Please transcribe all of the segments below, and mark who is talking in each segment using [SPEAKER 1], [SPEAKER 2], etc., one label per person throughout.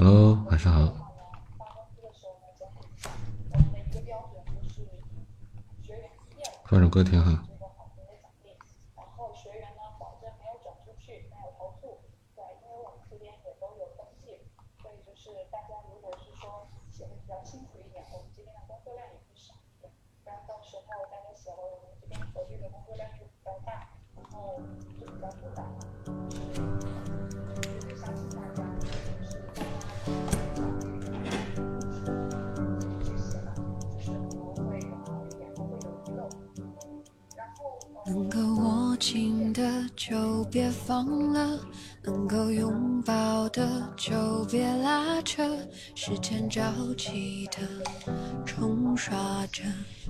[SPEAKER 1] Hello，晚上好。放首歌听哈。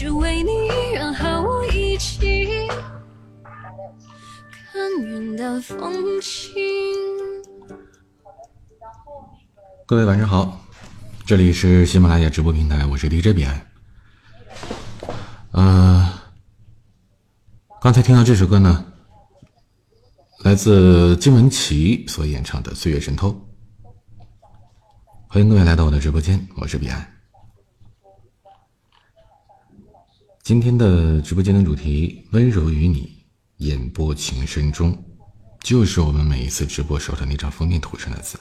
[SPEAKER 2] 只为你，愿和我一起看云淡风轻。
[SPEAKER 1] 各位晚上好，这里是喜马拉雅直播平台，我是 DJ 彼岸。呃，刚才听到这首歌呢，来自金玟岐所演唱的《岁月神偷》。欢迎各位来到我的直播间，我是彼岸。今天的直播间的主题“温柔与你，演播情深中”，就是我们每一次直播时候的那张封面图上的字。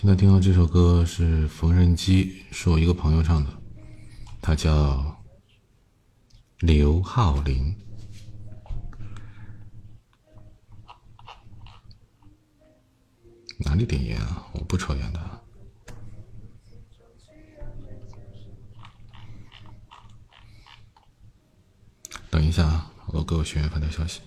[SPEAKER 1] 现在听到这首歌是缝纫机，是我一个朋友唱的，他叫刘浩林。哪里点烟啊？我不抽烟的。等一下啊，我给我学员发条消息。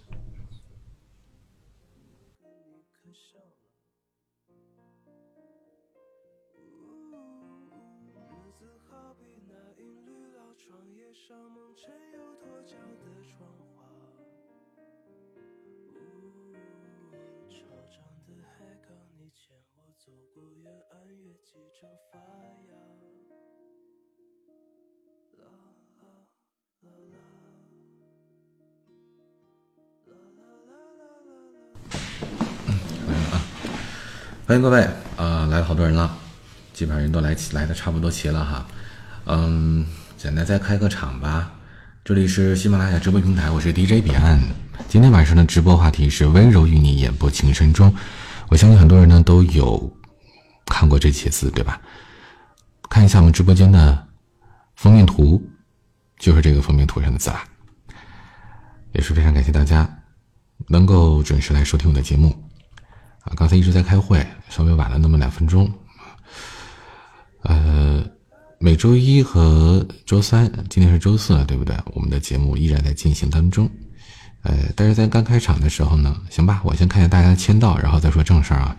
[SPEAKER 1] 欢迎各位，呃，来了好多人了，基本上人都来，来的差不多齐了哈。嗯，简单再开个场吧。这里是喜马拉雅直播平台，我是 DJ 彼岸。今天晚上的直播话题是温柔与你演播情深中。我相信很多人呢都有看过这些字，对吧？看一下我们直播间的封面图，就是这个封面图上的字啦。也是非常感谢大家能够准时来收听我的节目。啊，刚才一直在开会，稍微晚了那么两分钟。呃，每周一和周三，今天是周四了，对不对？我们的节目依然在进行当中。呃，但是在刚开场的时候呢，行吧，我先看一下大家的签到，然后再说正事儿啊。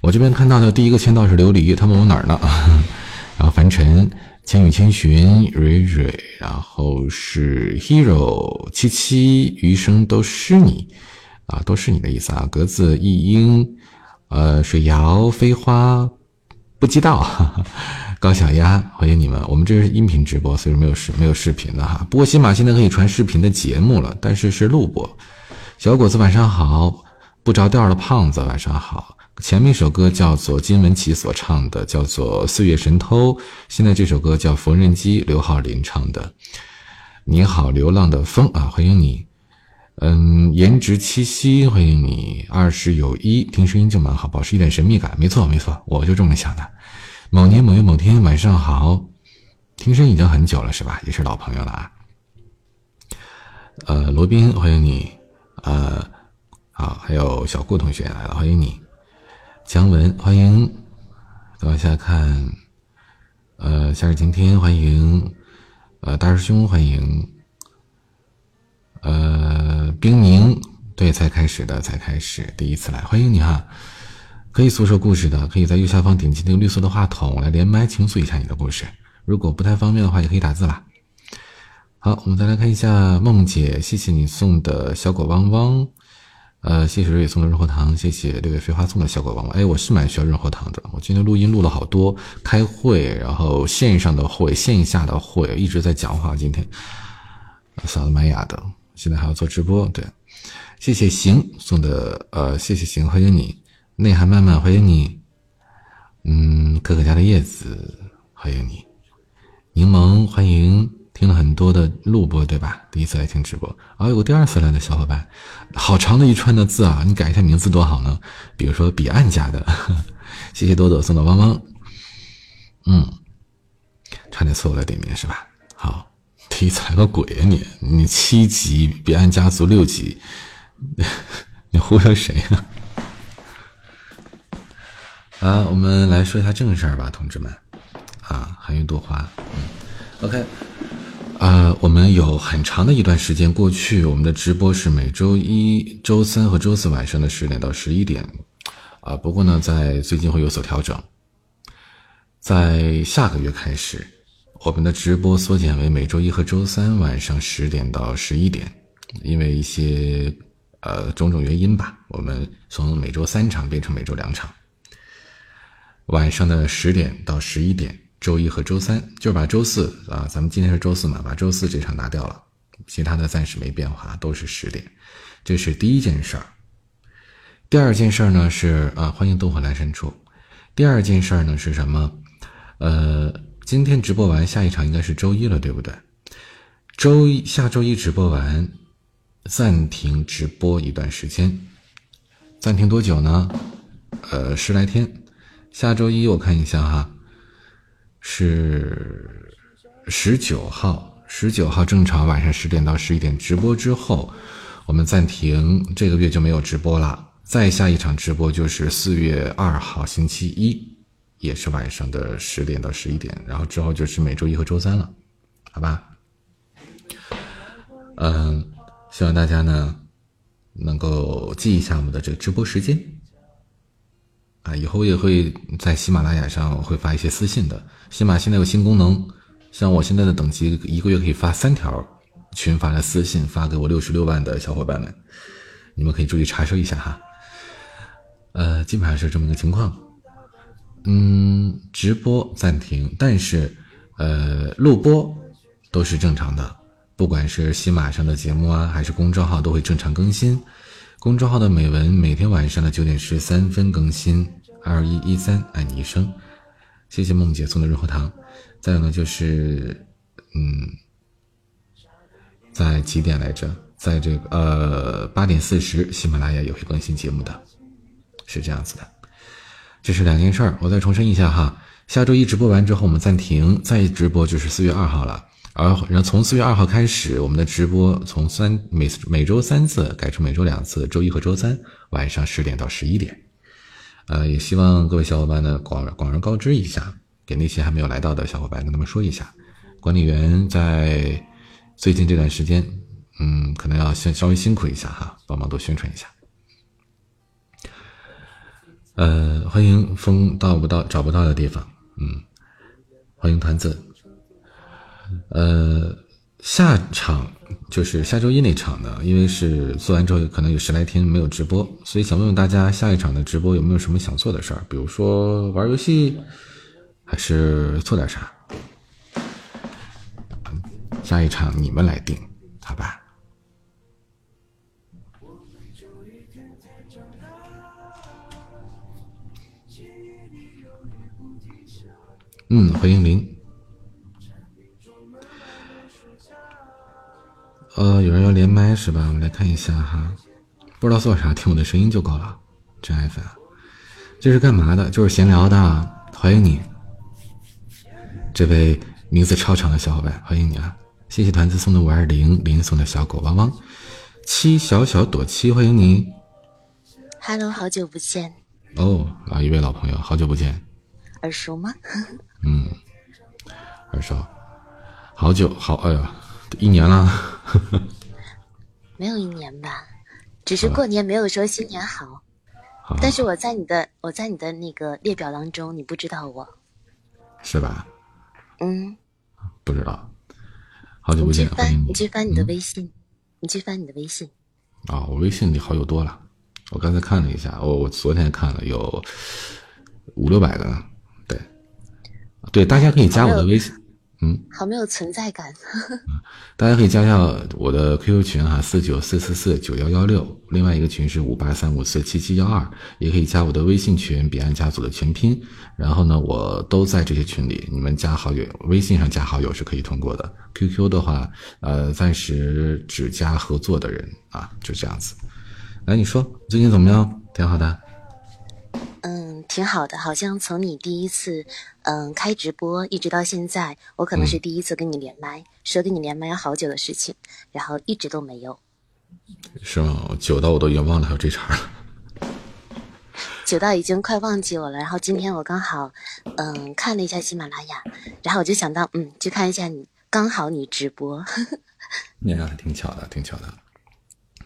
[SPEAKER 1] 我这边看到的第一个签到是琉璃，他问我哪儿呢？然后凡尘、千与千寻、蕊蕊，然后是 hero 七七，余生都是你啊，都是你的意思啊。格子一英，呃，水瑶飞花不知道，高小鸭，欢迎你们。我们这是音频直播，所以说没有视没有视频的哈。不过喜马现在可以传视频的节目了，但是是录播。小果子晚上好，不着调的胖子晚上好。前面一首歌叫做金文岐所唱的，叫做《岁月神偷》。现在这首歌叫缝纫机，刘浩林唱的。你好，流浪的风啊，欢迎你。嗯，颜值七夕，欢迎你。二十有一，听声音就蛮好，保持一点神秘感。没错，没错，我就这么想的。某年某月某天晚上好，听声已经很久了是吧？也是老朋友了啊。呃，罗宾，欢迎你。呃，好，还有小顾同学来了，欢迎你。姜文，欢迎。再往下看，呃，夏日晴天，欢迎。呃，大师兄，欢迎。呃，冰凝，对，才开始的，才开始，第一次来，欢迎你哈。可以诉说故事的，可以在右下方点击那个绿色的话筒来连麦倾诉一下你的故事。如果不太方便的话，也可以打字啦。好，我们再来看一下梦姐，谢谢你送的小狗汪汪。呃，谢谢瑞送的润喉糖，谢谢六月飞花送的小狗汪汪。哎，我是蛮需要润喉糖的。我今天录音录了好多，开会，然后线上的会，线下的会，一直在讲话。今天嗓子蛮哑的，现在还要做直播。对，谢谢行送的，呃，谢谢行，欢迎你。内涵慢慢欢迎你。嗯，可可家的叶子欢迎你。柠檬欢迎。听了很多的录播，对吧？第一次来听直播，啊，有个第二次来的小伙伴，好长的一串的字啊！你改一下名字多好呢。比如说彼岸家的，谢谢朵朵送的汪汪。嗯，差点错误了点名是吧？好，第一次来个鬼啊你！你七级彼岸家族六级，你忽悠谁呀？啊，我们来说一下正事儿吧，同志们。啊，寒云朵花，嗯，OK。呃，我们有很长的一段时间过去，我们的直播是每周一周三和周四晚上的十点到十一点，啊，不过呢，在最近会有所调整，在下个月开始，我们的直播缩减为每周一和周三晚上十点到十一点，因为一些呃种种原因吧，我们从每周三场变成每周两场，晚上的十点到十一点。周一和周三就把周四啊，咱们今天是周四嘛，把周四这场拿掉了，其他的暂时没变化，都是十点，这是第一件事儿。第二件事儿呢是啊，欢迎灯火阑珊处。第二件事儿呢是什么？呃，今天直播完，下一场应该是周一了，对不对？周一下周一直播完，暂停直播一段时间，暂停多久呢？呃，十来天。下周一我看一下哈。是十九号，十九号正常晚上十点到十一点直播之后，我们暂停，这个月就没有直播了。再下一场直播就是四月二号星期一，也是晚上的十点到十一点，然后之后就是每周一和周三了，好吧？嗯，希望大家呢能够记一下我们的这个直播时间。啊，以后也会在喜马拉雅上会发一些私信的。喜马现在有新功能，像我现在的等级，一个月可以发三条群发的私信，发给我六十六万的小伙伴们，你们可以注意查收一下哈。呃，基本上是这么个情况。嗯，直播暂停，但是呃，录播都是正常的，不管是喜马上的节目啊，还是公众号都会正常更新。公众号的美文每天晚上的九点十三分更新，二一一三爱你一生，谢谢梦姐送的润喉糖。再有呢就是，嗯，在几点来着？在这个呃八点四十，喜马拉雅也会更新节目的，是这样子的。这是两件事儿，我再重申一下哈。下周一直播完之后，我们暂停，再直播就是四月二号了。而然后从四月二号开始，我们的直播从三每每周三次改成每周两次，周一和周三晚上十点到十一点。呃，也希望各位小伙伴呢广广而告之一下，给那些还没有来到的小伙伴跟他们说一下，管理员在最近这段时间，嗯，可能要先稍微辛苦一下哈，帮忙多宣传一下。呃，欢迎风到不到找不到的地方，嗯，欢迎团子。呃，下场就是下周一那场呢，因为是做完之后可能有十来天没有直播，所以想问问大家下一场的直播有没有什么想做的事儿，比如说玩游戏，还是做点啥？下一场你们来定，好吧？嗯，欢迎林。呃，有人要连麦是吧？我们来看一下哈，不知道做啥，听我的声音就够了。真爱粉，这是干嘛的？就是闲聊的。欢迎你，这位名字超长的小伙伴，欢迎你啊！谢谢团子送的五二零，零送的小狗汪汪，七小小朵七，欢迎你。
[SPEAKER 3] Hello，好久不见。
[SPEAKER 1] 哦，啊，一位老朋友，好久不见。
[SPEAKER 3] 耳熟吗？
[SPEAKER 1] 嗯，二少，好久好，哎呀，一年了。
[SPEAKER 3] 没有一年吧，只是过年没有说新年好。但是我在你的我在你的那个列表当中，你不知道我，
[SPEAKER 1] 是吧？
[SPEAKER 3] 嗯，
[SPEAKER 1] 不知道。好久不见，欢迎
[SPEAKER 3] 你。你去翻你的微信，你去翻你的微信。
[SPEAKER 1] 啊，我微信里好友多了，我刚才看了一下，我我昨天看了有五六百个呢。对，大家可以加我的微信，嗯，
[SPEAKER 3] 好没有存在感。
[SPEAKER 1] 大家可以加一下我的 QQ 群哈，四九四四四九幺幺六，另外一个群是五八三五四七七幺二，也可以加我的微信群，彼岸家族的全拼。然后呢，我都在这些群里，你们加好友，微信上加好友是可以通过的。QQ 的话，呃，暂时只加合作的人啊，就这样子。来，你说最近怎么样？挺好的。
[SPEAKER 3] 嗯，挺好的。好像从你第一次嗯开直播一直到现在，我可能是第一次跟你连麦，说跟你连麦要好久的事情，然后一直都没有。
[SPEAKER 1] 是吗？久到我都已经忘了还有这茬了。
[SPEAKER 3] 久到已经快忘记我了。然后今天我刚好嗯看了一下喜马拉雅，然后我就想到嗯去看一下你，刚好你直播。
[SPEAKER 1] 那还挺巧的，挺巧的。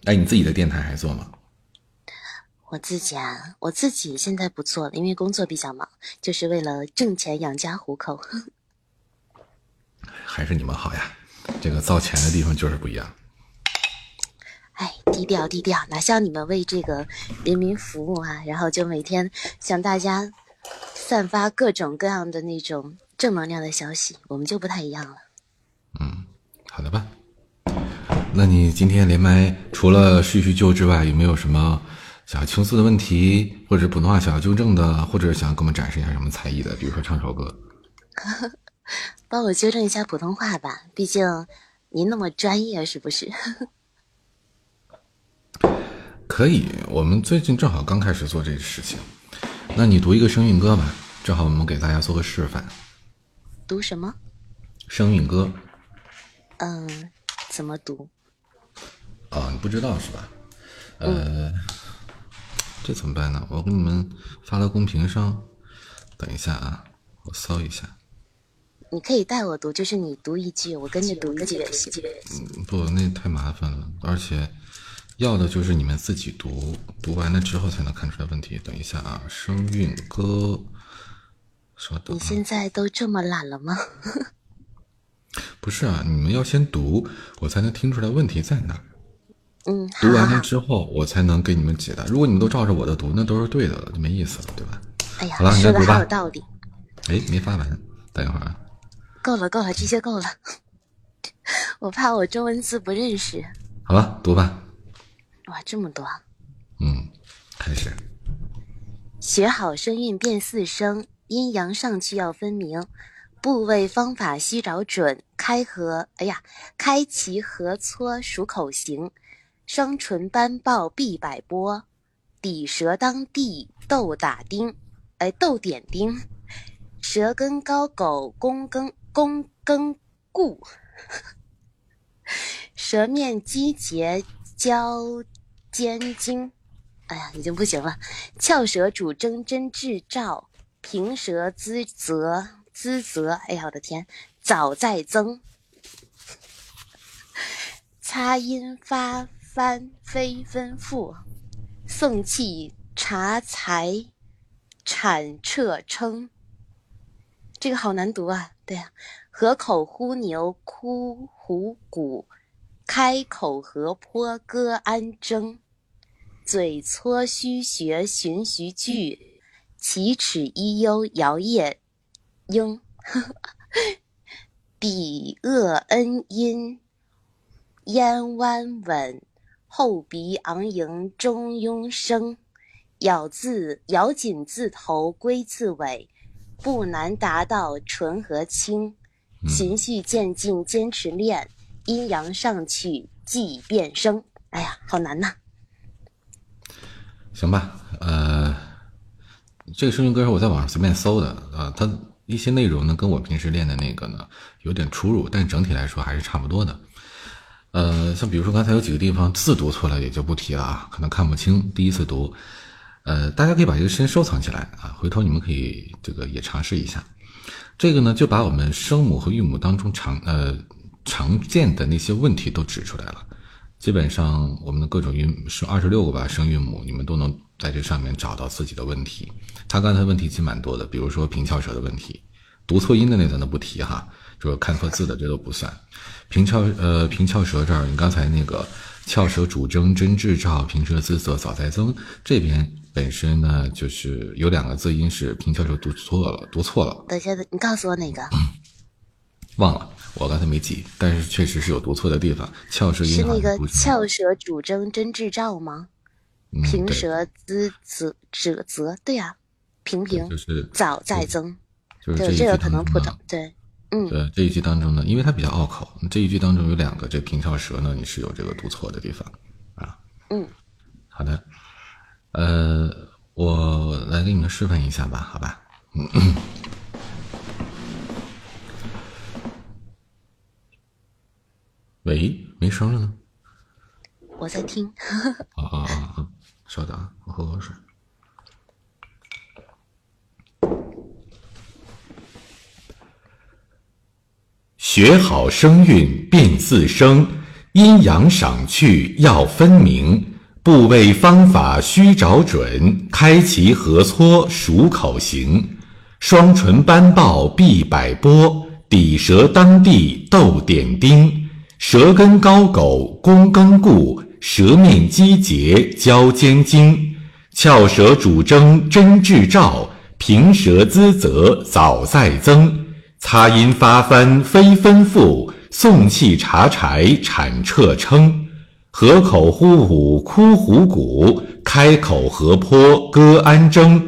[SPEAKER 1] 哎，你自己的电台还做吗？
[SPEAKER 3] 我自己啊，我自己现在不做了，因为工作比较忙，就是为了挣钱养家糊口。
[SPEAKER 1] 还是你们好呀，这个造钱的地方就是不一样。
[SPEAKER 3] 哎，低调低调，哪像你们为这个人民服务啊，然后就每天向大家散发各种各样的那种正能量的消息，我们就不太一样了。
[SPEAKER 1] 嗯，好的吧。那你今天连麦除了叙叙旧之外，有没有什么？想要倾诉的问题，或者普通话想要纠正的，或者想要给我们展示一下什么才艺的，比如说唱首歌，
[SPEAKER 3] 帮我纠正一下普通话吧，毕竟您那么专业，是不是？
[SPEAKER 1] 可以，我们最近正好刚开始做这个事情，那你读一个声韵歌吧，正好我们给大家做个示范。
[SPEAKER 3] 读什么？
[SPEAKER 1] 声韵歌。
[SPEAKER 3] 嗯，怎么读？
[SPEAKER 1] 哦，你不知道是吧？呃。这怎么办呢？我给你们发到公屏上，等一下啊，我搜一下。
[SPEAKER 3] 你可以带我读，就是你读一句，我跟着读一句也行。
[SPEAKER 1] 嗯，不，那太麻烦了，而且要的就是你们自己读，读完了之后才能看出来问题。等一下啊，声韵歌，稍等。
[SPEAKER 3] 你现在都这么懒了吗？
[SPEAKER 1] 不是啊，你们要先读，我才能听出来问题在哪。
[SPEAKER 3] 嗯，
[SPEAKER 1] 读完了之后，我才能给你们解答。如果你们都照着我的读，那都是对的了，就没意思了，对吧？
[SPEAKER 3] 哎呀，
[SPEAKER 1] 好了，
[SPEAKER 3] 说的
[SPEAKER 1] 好
[SPEAKER 3] 有道理。
[SPEAKER 1] 哎，没发完，等一会儿啊。
[SPEAKER 3] 够了，够了，这些够了。我怕我中文字不认识。
[SPEAKER 1] 好了，读吧。
[SPEAKER 3] 哇，这么多。
[SPEAKER 1] 嗯，开始。
[SPEAKER 3] 学好声韵辨四声，阴阳上去要分明，部位方法须找准。开合，哎呀，开齐合撮数口型。双唇班报必百波，抵舌当地斗打钉，哎，斗点钉。舌根高狗弓根弓根固，舌面肌节交尖精。哎呀，已经不行了。翘舌主争真制照，平舌滋则滋泽，哎呀，我的天，早在增。擦音发翻飞分复，送气查才产彻称。这个好难读啊！对呀、河口呼牛哭虎鼓，开口河坡歌安争。嘴搓虚学循徐句，奇齿一忧摇曳莺。彼恶恩阴，咽弯稳，后鼻昂迎中庸生。咬字咬紧字头归字尾，不难达到纯和清。循序渐进，坚持练，阴阳上去即变声。哎呀，好难呐！
[SPEAKER 1] 行吧，呃，这个声韵歌是我在网上随便搜的，啊，它一些内容呢跟我平时练的那个呢有点出入，但整体来说还是差不多的。呃，像比如说刚才有几个地方字读错了，也就不提了啊，可能看不清，第一次读。呃，大家可以把这个先收藏起来啊，回头你们可以这个也尝试一下。这个呢，就把我们声母和韵母当中常呃常见的那些问题都指出来了。基本上我们的各种韵是二十六个吧声韵母，你们都能在这上面找到自己的问题。他刚才问题其实蛮多的，比如说平翘舌的问题，读错音的那咱都不提哈，就是看错字的这都不算。平翘呃平翘舌这儿，你刚才那个翘舌主争真挚照，平舌姿色早在增，这边本身呢就是有两个字音是平翘舌读错了，读错了。
[SPEAKER 3] 等一下，你告诉我哪个？
[SPEAKER 1] 忘了，我刚才没记，但是确实是有读错的地方。翘舌音
[SPEAKER 3] 是那个翘舌主争真志照吗？
[SPEAKER 1] 嗯
[SPEAKER 3] 平舌滋泽者泽，对呀、平平
[SPEAKER 1] 就是
[SPEAKER 3] 早再增，
[SPEAKER 1] 就是这
[SPEAKER 3] 对，这个可能普通，对，嗯，
[SPEAKER 1] 对这一句当中呢，因为它比较拗口，这一句当中有两个这平翘舌呢，你是有这个读错的地方啊。
[SPEAKER 3] 嗯，
[SPEAKER 1] 好的，呃，我来给你们示范一下吧，好吧？嗯 喂，没声了呢。
[SPEAKER 3] 我在听，
[SPEAKER 1] 啊啊啊啊！稍等啊，我喝口水。学好声韵辨四声，阴阳赏去要分明。部位方法须找准，开齐合撮数口行。双唇斑豹必百波，底舌当地斗点丁。舌根高狗躬耕固，舌面肌节交尖精。翘舌主征真志照，平舌滋泽早在增。擦音发翻非分复，送气茶柴产彻称。河口呼舞哭虎鼓，开口河坡歌安争。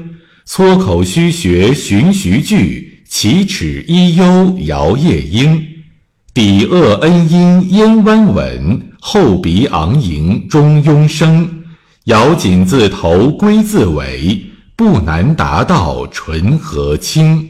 [SPEAKER 1] 搓口虚学循徐句，奇齿一忧摇夜莺。底恶恩音咽弯稳，后鼻昂迎中庸生。咬紧字头归字尾，不难达到纯和清。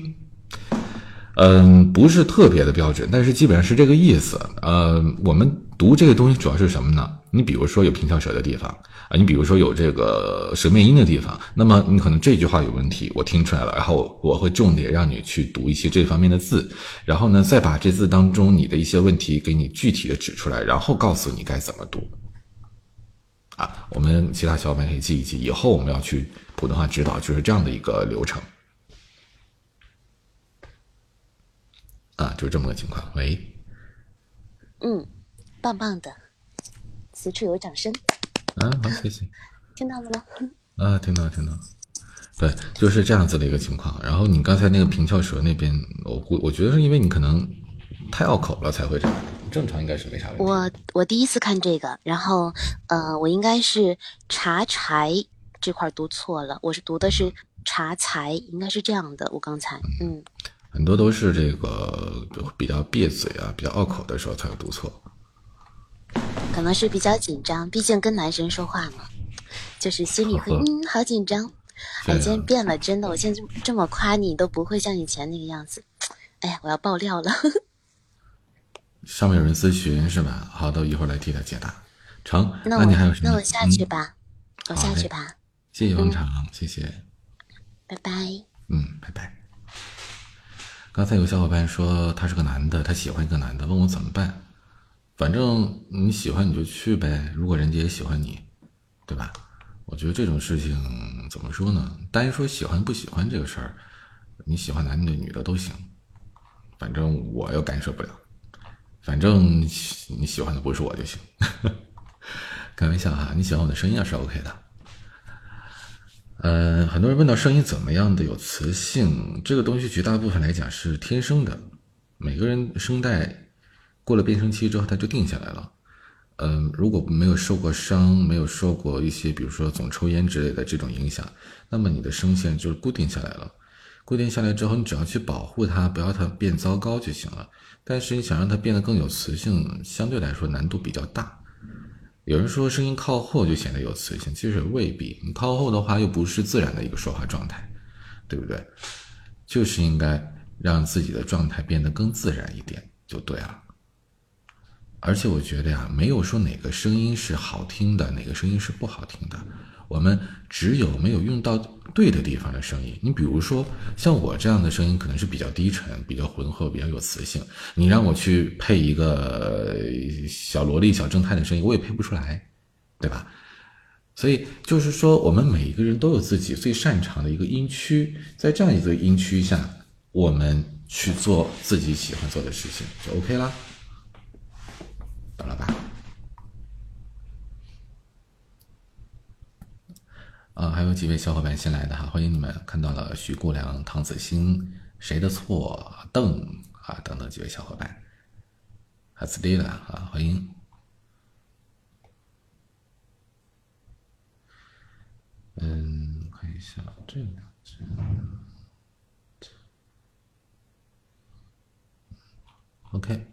[SPEAKER 1] 嗯，不是特别的标准，但是基本上是这个意思。呃，我们读这个东西主要是什么呢？你比如说有平翘舌的地方啊，你比如说有这个舌面音的地方，那么你可能这句话有问题，我听出来了，然后我会重点让你去读一些这方面的字，然后呢，再把这字当中你的一些问题给你具体的指出来，然后告诉你该怎么读。啊，我们其他小伙伴可以记一记，以后我们要去普通话指导就是这样的一个流程。啊，就是这么个情况。喂，
[SPEAKER 3] 嗯，棒棒的，此处有掌声，
[SPEAKER 1] 啊，好，谢谢。
[SPEAKER 3] 听到了吗？
[SPEAKER 1] 啊，听到听到，对，就是这样子的一个情况。然后你刚才那个平翘舌那边，我估我觉得是因为你可能太拗口了才会这样，正常应该是没啥问题。
[SPEAKER 3] 我我第一次看这个，然后呃，我应该是茶柴这块儿读错了，我是读的是茶财，应该是这样的。我刚才嗯，
[SPEAKER 1] 很多都是这个比较别嘴啊，比较拗口的时候才有读错。
[SPEAKER 3] 可能是比较紧张，毕竟跟男生说话嘛，就是心里会嗯好紧张。哎，今天变了，真的，我现在这么夸你，都不会像以前那个样子。哎呀，我要爆料了。
[SPEAKER 1] 上面有人咨询是吧？好的，一会儿来替他解答。成，
[SPEAKER 3] 那我
[SPEAKER 1] 你还有什么？
[SPEAKER 3] 那我下去
[SPEAKER 1] 嗯
[SPEAKER 3] 吧，我下去吧，
[SPEAKER 1] 谢谢王长，谢谢。
[SPEAKER 3] 拜拜。
[SPEAKER 1] 嗯，拜拜。刚才有小伙伴说他是个男的，他喜欢一个男的，问我怎么办。反正你喜欢你就去呗，如果人家也喜欢你，对吧？我觉得这种事情怎么说呢？单说喜欢不喜欢这个事儿，你喜欢男的女的都行，反正我又干涉不了。反正你喜欢的不是我就行。开玩笑哈，你喜欢我的声音也是 OK 的。呃，很多人问到声音怎么样的有磁性，这个东西绝大部分来讲是天生的，每个人声带过了变声期之后，它就定下来了。嗯，如果没有受过伤，没有受过一些比如说总抽烟之类的这种影响，那么你的声线就是固定下来了。固定下来之后，你只要去保护它，不要它变糟糕就行了。但是你想让它变得更有磁性，相对来说难度比较大。有人说声音靠后就显得有磁性，其实未必。你靠后的话又不是自然的一个说话状态，对不对？就是应该让自己的状态变得更自然一点就对了。而且我觉得呀，没有说哪个声音是好听的，哪个声音是不好听的。我们只有没有用到对的地方的声音。你比如说像我这样的声音，可能是比较低沉、比较浑厚、比较有磁性。你让我去配一个小萝莉、小正太的声音，我也配不出来，对吧？所以就是说，我们每一个人都有自己最擅长的一个音区，在这样一个音区下，我们去做自己喜欢做的事情，就 OK 啦，懂了吧？啊，还有几位小伙伴新来的哈，欢迎你们！看到了徐姑娘、唐子欣、谁的错、邓啊等等几位小伙伴，哈斯蒂了啊，欢迎。嗯，看一下这两只。OK，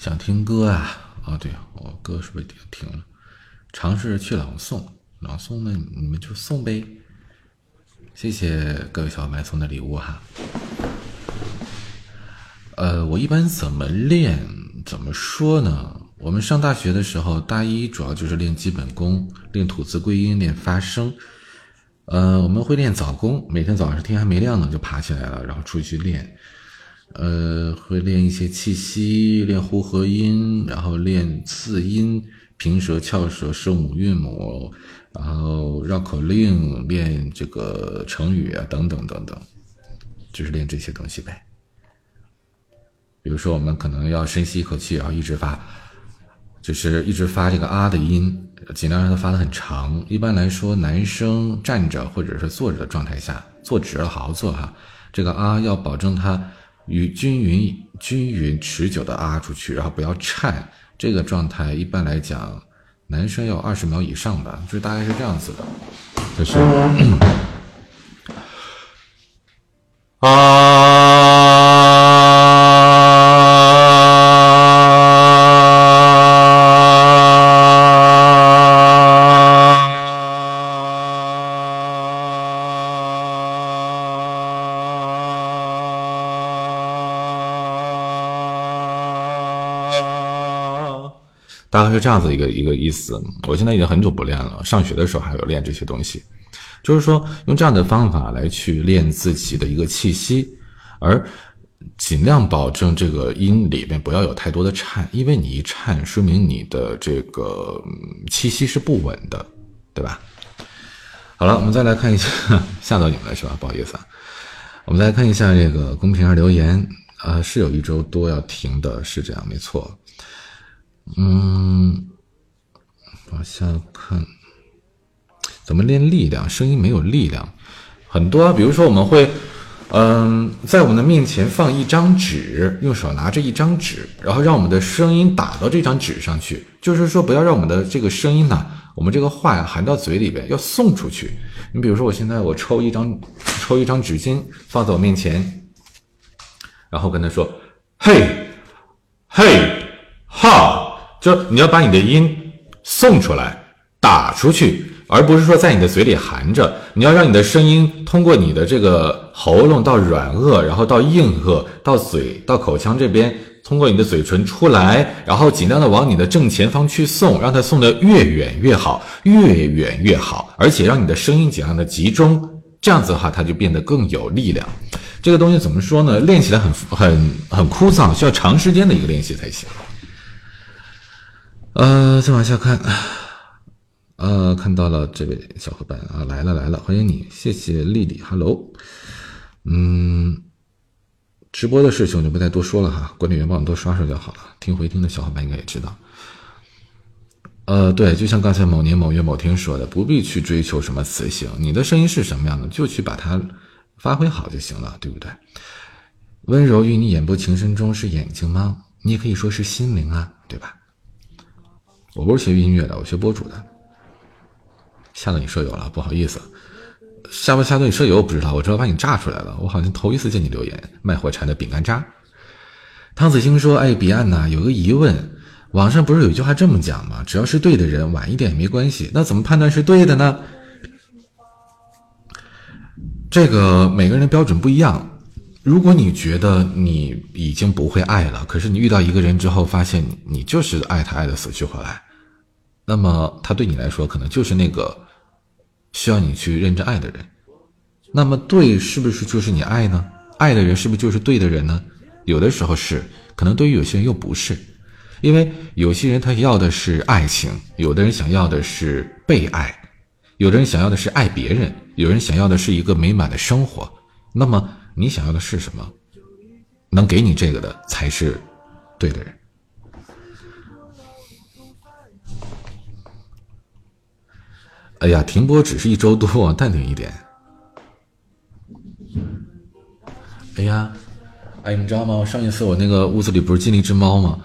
[SPEAKER 1] 想听歌啊？啊，对，我歌是不是停了？尝试去朗诵。朗诵呢，你们就送呗。谢谢各位小伙伴送的礼物哈。呃，我一般怎么练？怎么说呢？我们上大学的时候，大一主要就是练基本功，练吐字归音，练发声。呃，我们会练早功，每天早上天还没亮呢就爬起来了，然后出去练。呃，会练一些气息，练呼和音，然后练字音，平舌、翘舌、声母、韵母。然后绕口令练这个成语啊，等等等等，就是练这些东西呗。比如说，我们可能要深吸一口气，然后一直发，就是一直发这个啊的音，尽量让它发的很长。一般来说，男生站着或者是坐着的状态下，坐直了，好好坐哈。这个啊要保证它与均匀、均匀、持久的啊出去，然后不要颤。这个状态一般来讲。男生要二十秒以上吧，就大概是这样子的，就是啊。就这样子一个一个意思。我现在已经很久不练了，上学的时候还有练这些东西，就是说用这样的方法来去练自己的一个气息，而尽量保证这个音里面不要有太多的颤，因为你一颤，说明你的这个气息是不稳的，对吧？好了，我们再来看一下，吓到你们了是吧？不好意思啊，我们再来看一下这个公屏上留言，呃，是有一周多要停的，是这样，没错。嗯，往下看，怎么练力量？声音没有力量，很多啊。比如说，我们会，嗯，在我们的面前放一张纸，用手拿着一张纸，然后让我们的声音打到这张纸上去。就是说，不要让我们的这个声音呢，我们这个话呀含到嘴里边，要送出去。你比如说，我现在我抽一张，抽一张纸巾放在我面前，然后跟他说：“嘿，嘿，哈。”就你要把你的音送出来，打出去，而不是说在你的嘴里含着。你要让你的声音通过你的这个喉咙到软腭，然后到硬腭，到嘴，到口腔这边，通过你的嘴唇出来，然后尽量的往你的正前方去送，让它送的越远越好，越远越好，而且让你的声音尽量的集中，这样子的话，它就变得更有力量。这个东西怎么说呢？练起来很很很枯燥，需要长时间的一个练习才行。呃，再往下看，呃，看到了这位小伙伴啊，来了来了，欢迎你，谢谢丽丽，Hello，嗯，直播的事情就不再多说了哈，管理员帮我多刷刷就好了。听回听的小伙伴应该也知道。呃，对，就像刚才某年某月某天说的，不必去追求什么磁性，你的声音是什么样的，就去把它发挥好就行了，对不对？温柔于你眼波情深中是眼睛吗？你也可以说是心灵啊，对吧？我不是学音乐的，我学博主的。吓到你舍友了，不好意思。吓不吓到你舍友我不知道，我知道把你炸出来了。我好像头一次见你留言，卖火柴的饼干渣。汤子星说：“哎，彼岸呐，有个疑问，网上不是有一句话这么讲吗？只要是对的人，晚一点也没关系。那怎么判断是对的呢？这个每个人的标准不一样。如果你觉得你已经不会爱了，可是你遇到一个人之后，发现你就是爱他爱的死去活来。”那么他对你来说，可能就是那个需要你去认真爱的人。那么对，是不是就是你爱呢？爱的人是不是就是对的人呢？有的时候是，可能对于有些人又不是，因为有些人他要的是爱情，有的人想要的是被爱，有的人想要的是爱别人，有人想要的是一个美满的生活。那么你想要的是什么？能给你这个的才是对的人。哎呀，停播只是一周多，淡定一点。哎呀，哎，你知道吗？上一次我那个屋子里不是进了一只猫吗？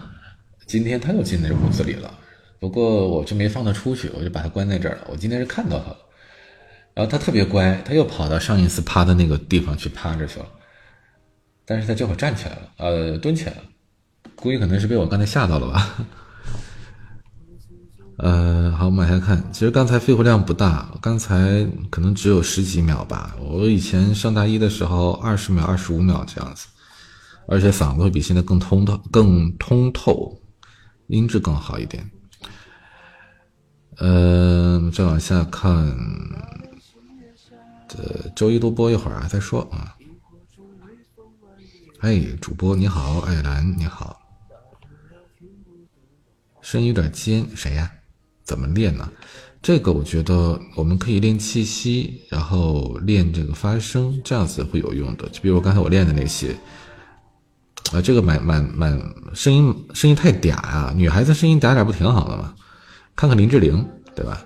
[SPEAKER 1] 今天它又进那屋子里了，不过我就没放它出去，我就把它关在这儿了。我今天是看到它了，然后它特别乖，它又跑到上一次趴的那个地方去趴着去了，但是它这会站起来了，呃，蹲起来了，估计可能是被我刚才吓到了吧。呃，好，我们往下看。其实刚才肺活量不大，刚才可能只有十几秒吧。我以前上大一的时候，二十秒、二十五秒这样子，而且嗓子会比现在更通透、更通透，音质更好一点。嗯，再往下看，呃周一多播一会儿啊，再说啊。哎，主播你好，艾兰你好，声音有点尖，谁呀？怎么练呢？这个我觉得我们可以练气息，然后练这个发声，这样子会有用的。就比如刚才我练的那些，啊，这个蛮蛮蛮声音声音太嗲啊，女孩子声音嗲点不挺好的吗？看看林志玲，对吧？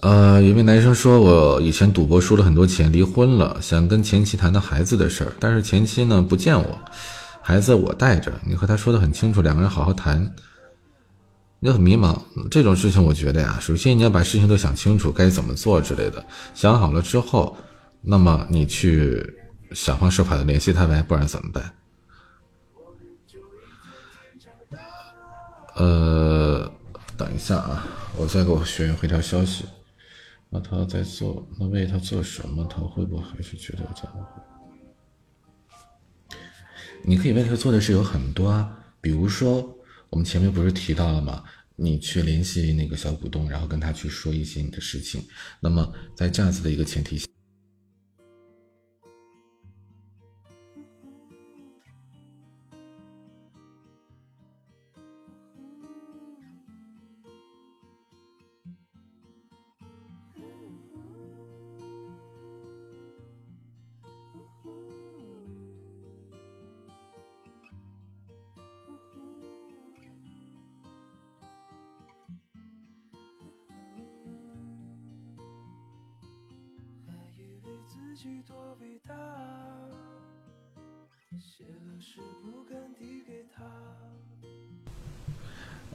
[SPEAKER 1] 呃，有位男生说，我以前赌博输了很多钱，离婚了，想跟前妻谈谈孩子的事儿，但是前妻呢不见我，孩子我带着，你和他说的很清楚，两个人好好谈。你很迷茫，这种事情我觉得呀，首先你要把事情都想清楚，该怎么做之类的。想好了之后，那么你去想方设法的联系他呗，不然怎么办？呃，等一下啊，我再给我学员回条消息。那他在做，那为他做什么？他会不会还是觉得这样？你可以为他做的事有很多啊，比如说。我们前面不是提到了吗？你去联系那个小股东，然后跟他去说一些你的事情。那么在这样子的一个前提下。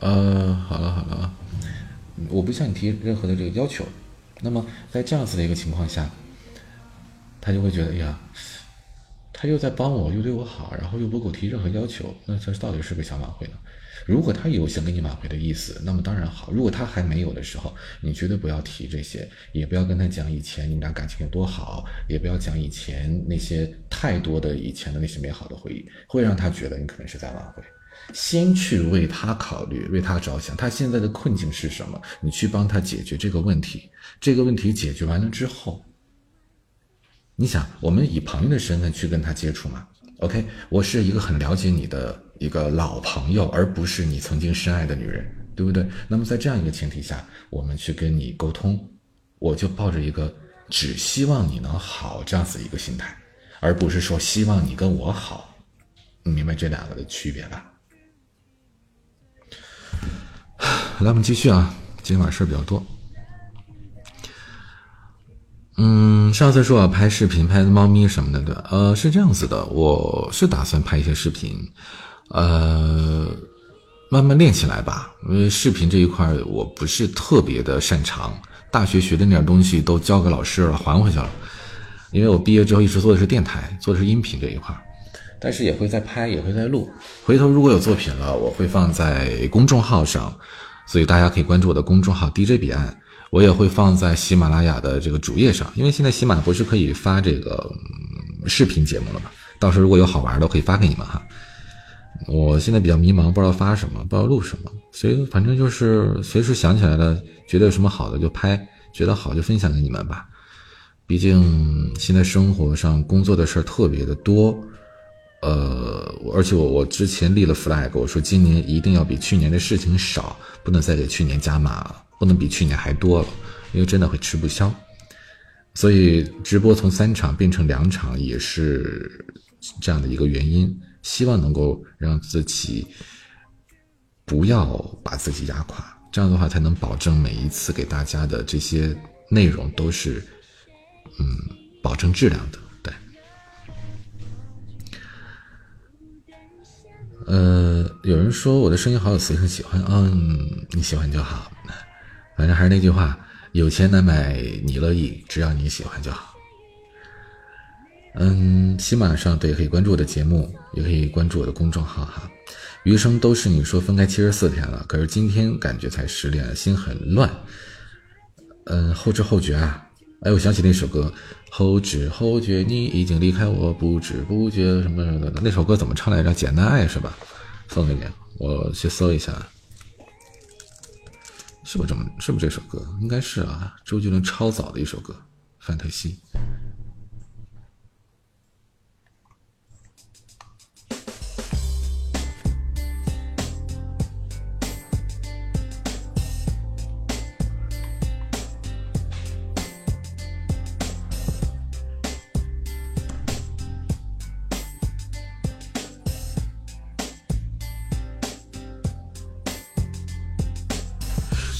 [SPEAKER 1] 呃，好了好了啊，我不向你提任何的这个要求。那么在这样子的一个情况下，他就会觉得，哎呀，他又在帮我，又对我好，然后又不给我提任何要求，那这到底是不是想挽回呢？如果他有想跟你挽回的意思，那么当然好。如果他还没有的时候，你绝对不要提这些，也不要跟他讲以前你们俩感情有多好，也不要讲以前那些太多的以前的那些美好的回忆，会让他觉得你可能是在挽回。先去为他考虑，为他着想，他现在的困境是什么？你去帮他解决这个问题。这个问题解决完了之后，你想，我们以朋友的身份去跟他接触嘛？OK，我是一个很了解你的一个老朋友，而不是你曾经深爱的女人，对不对？那么在这样一个前提下，我们去跟你沟通，我就抱着一个只希望你能好这样子一个心态，而不是说希望你跟我好。你明白这两个的区别吧？来，我们继续啊，今天晚事儿比较多。嗯，上次说要拍视频，拍猫咪什么的，对呃，是这样子的，我是打算拍一些视频，呃，慢慢练起来吧。因为视频这一块我不是特别的擅长，大学学的那点东西都交给老师了，还回去了。因为我毕业之后一直做的是电台，做的是音频这一块。但是也会在拍，也会在录。回头如果有作品了，我会放在公众号上，所以大家可以关注我的公众号 DJ 彼岸。我也会放在喜马拉雅的这个主页上，因为现在喜马不是可以发这个视频节目了吗？到时候如果有好玩的，可以发给你们哈。我现在比较迷茫，不知道发什么，不知道录什么，所以反正就是随时想起来了，觉得有什么好的就拍，觉得好就分享给你们吧。毕竟现在生活上工作的事儿特别的多。呃，而且我我之前立了 flag，我说今年一定要比去年的事情少，不能再给去年加码了，不能比去年还多了，因为真的会吃不消。所以直播从三场变成两场也是这样的一个原因，希望能够让自己不要把自己压垮，这样的话才能保证每一次给大家的这些内容都是嗯保证质量的。有人说我的声音好有磁性，喜欢，嗯，你喜欢就好。反正还是那句话，有钱难买你乐意，只要你喜欢就好。嗯，喜马上对可以关注我的节目，也可以关注我的公众号哈。余生都是你说分开七十四天了，可是今天感觉才失恋，心很乱。嗯，后知后觉啊。哎，我想起那首歌，后知后觉你已经离开我，不知不觉什么什么的，那首歌怎么唱来着？简单爱是吧？送给你，我去搜一下，是不是这么？是不是这首歌？应该是啊，周杰伦超早的一首歌，《范特西》。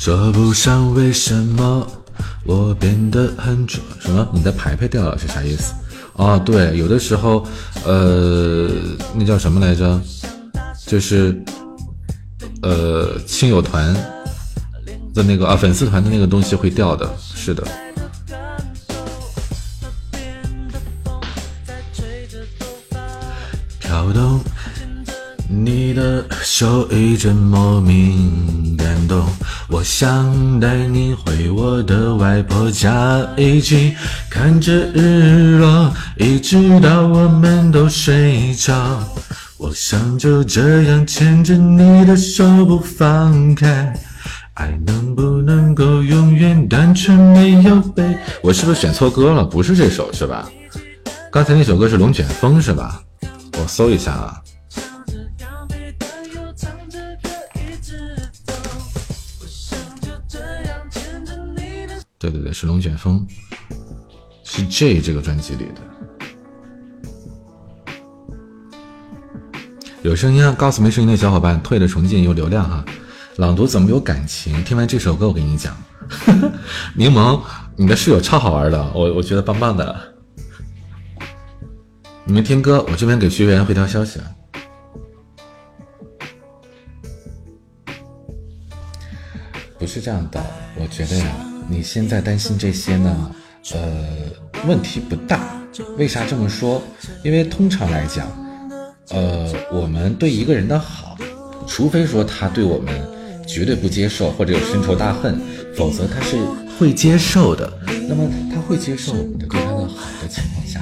[SPEAKER 1] 说不上为什么我变得很蠢。什么？你的牌牌掉了是啥意思？啊，对，有的时候，呃，那叫什么来着？就是，呃，亲友团的那个啊，粉丝团的那个东西会掉的，是的。的手，一阵莫名感动。我想带你回我的外婆家，一起看着日落，一直到我们都睡着。我想就这样牵着你的手不放开，爱能不能够永远单纯没有悲？我是不是选错歌了？不是这首是吧？刚才那首歌是龙卷风是吧？我搜一下啊。对对对，是龙卷风，是 J 这个专辑里的。有声音啊，告诉没声音的小伙伴，退了重进有流量哈。朗读怎么有感情？听完这首歌，我跟你讲，柠檬，你的室友超好玩的，我我觉得棒棒的。你们听歌，我这边给学员回条消息啊。不是这样的，我觉得呀。你现在担心这些呢？呃，问题不大。为啥这么说？因为通常来讲，呃，我们对一个人的好，除非说他对我们绝对不接受或者有深仇大恨，否则他是会接受的。那么他会接受我们的对他的好的情况下，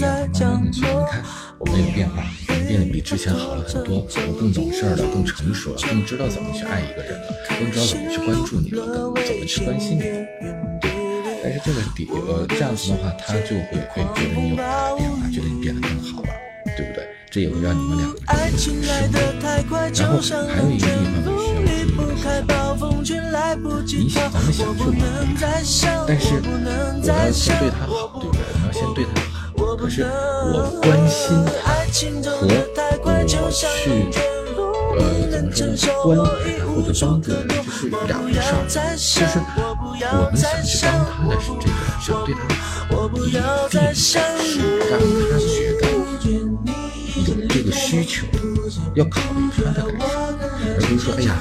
[SPEAKER 1] 我们可以让他慢慢的去，你看我们有变化，变得比之前好了很多，我更懂事儿了，更成熟了，更知道怎么去爱一个人了，更知道怎么去关注你了，更怎么去关心你了。但是这个底呃这样子的话，他就会会觉得你有改变化，觉得你变得更好了，对不对？这也会让你们两个人很生然后还有一个地方呢，需要注意的是，你想咱们想就能但是我要先对他好，对不对？我要先对他好，可是我关心他和我去呃怎么说呢？关爱他或者帮助他，就是两回事儿。就是我们想去帮他的是这个，想对他，一定是让他觉得。有这个需求，要考虑他的感受，比如说，哎呀，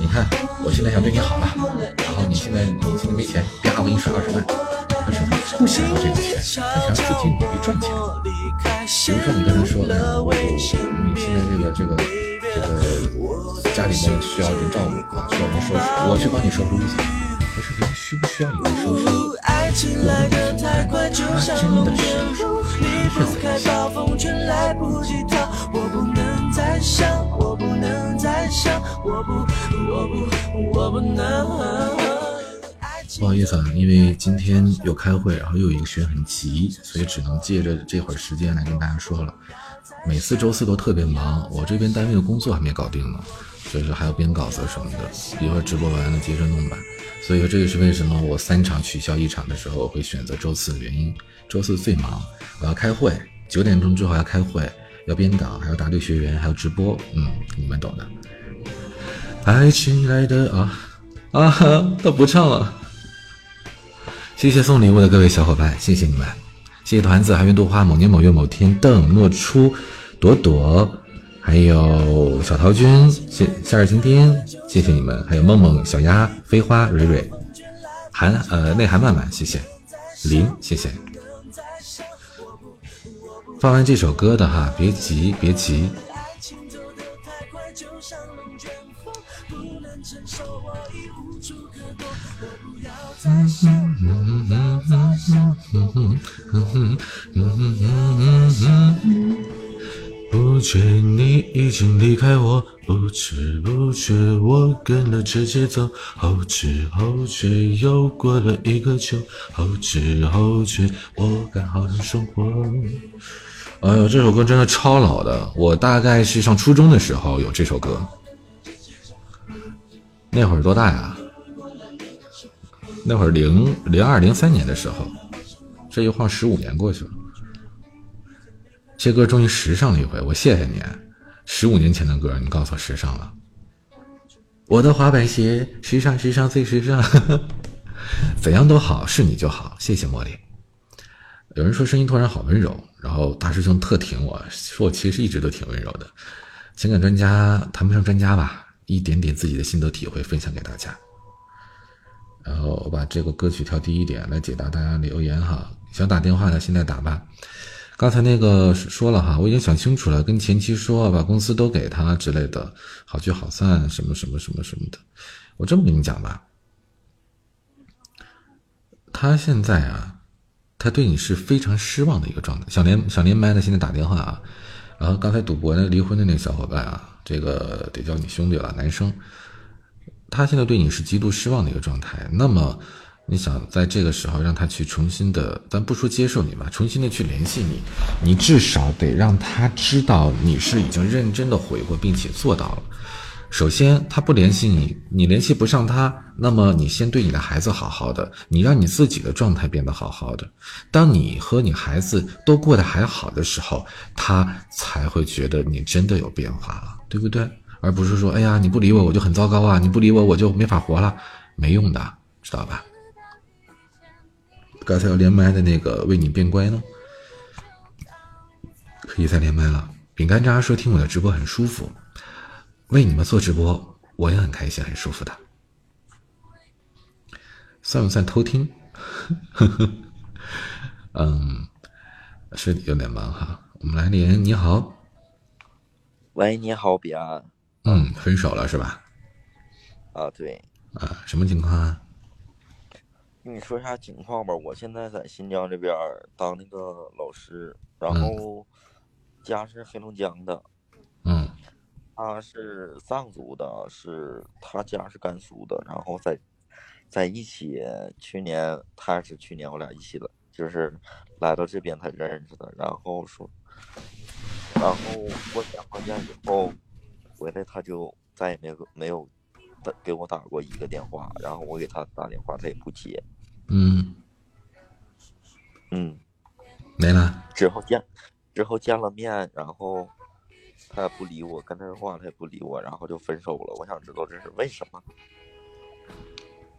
[SPEAKER 1] 你看我现在想对你好了，然后你现在你现在没钱，啪，我给你甩二十万，但是他不想要这个钱，他想要自己努力赚钱。比如说你跟他说，哎我你现在这个这个这个家里面需要人照顾啊，需要人收拾，我去帮你收拾屋子，可是人需不需要你的收拾？我们去看他真的需要，还是怎样？不好意思啊，因为今天又开会，然后又有一个学员很急，所以只能借着这会儿时间来跟大家说了。每次周四都特别忙，我这边单位的工作还没搞定呢，所以说还要编稿子什么的，一会儿直播完了接着弄吧。所以说这也是为什么我三场取消一场的时候我会选择周四的原因。周四最忙，我要开会，九点钟之后要开会，要编稿，还要答对学员，还要直播，嗯，你们懂的。爱情来的啊啊，他不唱了。谢谢送礼物的各位小伙伴，谢谢你们，谢谢团子、海云杜花、某年某月某天、邓诺初、朵朵，还有小桃君、谢夏日晴天，谢谢你们，还有梦梦、小鸭、飞花、蕊蕊、韩呃内涵曼曼，谢谢林，谢谢。放完这首歌的哈，别急别急。不觉你已经离开我，不知不觉我跟了这节奏，后知后觉又过了一个秋，后知后觉我该好好生活。哎呦，这首歌真的超老的，我大概是上初中的时候有这首歌，那会儿多大呀？那会儿零零二零三年的时候，这一晃十五年过去了。这歌终于时尚了一回，我谢谢你。十五年前的歌，你告诉我时尚了。我的滑板鞋，时尚时尚最时尚。怎样都好，是你就好。谢谢茉莉。有人说声音突然好温柔，然后大师兄特挺我说我其实一直都挺温柔的。情感专家谈不上专家吧，一点点自己的心得体会分享给大家。然后我把这个歌曲调低一点来解答大家留言哈，想打电话的现在打吧。刚才那个说了哈，我已经想清楚了，跟前妻说把公司都给他之类的，好聚好散什么什么什么什么的。我这么跟你讲吧，他现在啊，他对你是非常失望的一个状态。想连想连麦的现在打电话啊，然后刚才赌博那离婚的那个小伙伴啊，这个得叫你兄弟了，男生。他现在对你是极度失望的一个状态，那么你想在这个时候让他去重新的，咱不说接受你吧，重新的去联系你，你至少得让他知道你是已经认真的回过，并且做到了。首先，他不联系你，你联系不上他，那么你先对你的孩子好好的，你让你自己的状态变得好好的。当你和你孩子都过得还好的时候，他才会觉得你真的有变化了，对不对？而不是说，哎呀，你不理我，我就很糟糕啊！你不理我，我就没法活了，没用的，知道吧？刚才要连麦的那个为你变乖呢，可以再连麦了。饼干渣说听我的直播很舒服，为你们做直播我也很开心，很舒服的。算不算偷听？嗯，是有点忙哈。我们来连，你好。
[SPEAKER 4] 喂，你好，彼岸。
[SPEAKER 1] 嗯，分手了是吧？
[SPEAKER 4] 啊，对。
[SPEAKER 1] 啊，什么情况啊？
[SPEAKER 4] 跟你说一下情况吧。我现在在新疆这边当那个老师，然后家是黑龙江的，
[SPEAKER 1] 嗯
[SPEAKER 4] 他是藏族的，是他家是甘肃的，然后在在一起。去年他也是去年我俩一起的，就是来到这边才认识的。然后说，然后我结婚假以后回来，他就再也没有没有打给我打过一个电话，然后我给他打电话，他也不接。
[SPEAKER 1] 嗯，
[SPEAKER 4] 嗯，
[SPEAKER 1] 没了。
[SPEAKER 4] 之后见之后见了面，然后他也不理我，跟他说话他也不理我，然后就分手了。我想知道这是为什么？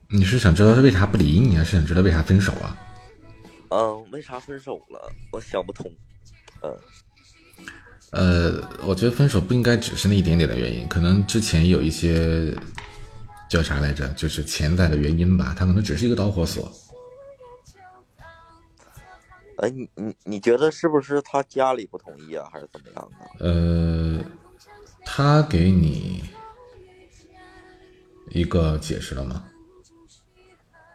[SPEAKER 1] 你是想知道他为啥不理你，还是想知道为啥分手啊？
[SPEAKER 4] 嗯，为啥分手了？我想不通。嗯，
[SPEAKER 1] 呃，我觉得分手不应该只是那一点点的原因，可能之前有一些叫啥来着，就是潜在的原因吧，他可能只是一个导火索。
[SPEAKER 4] 哎，你你你觉得是不是他家里不同意啊，还是怎么样啊？
[SPEAKER 1] 呃，他给你一个解释了吗？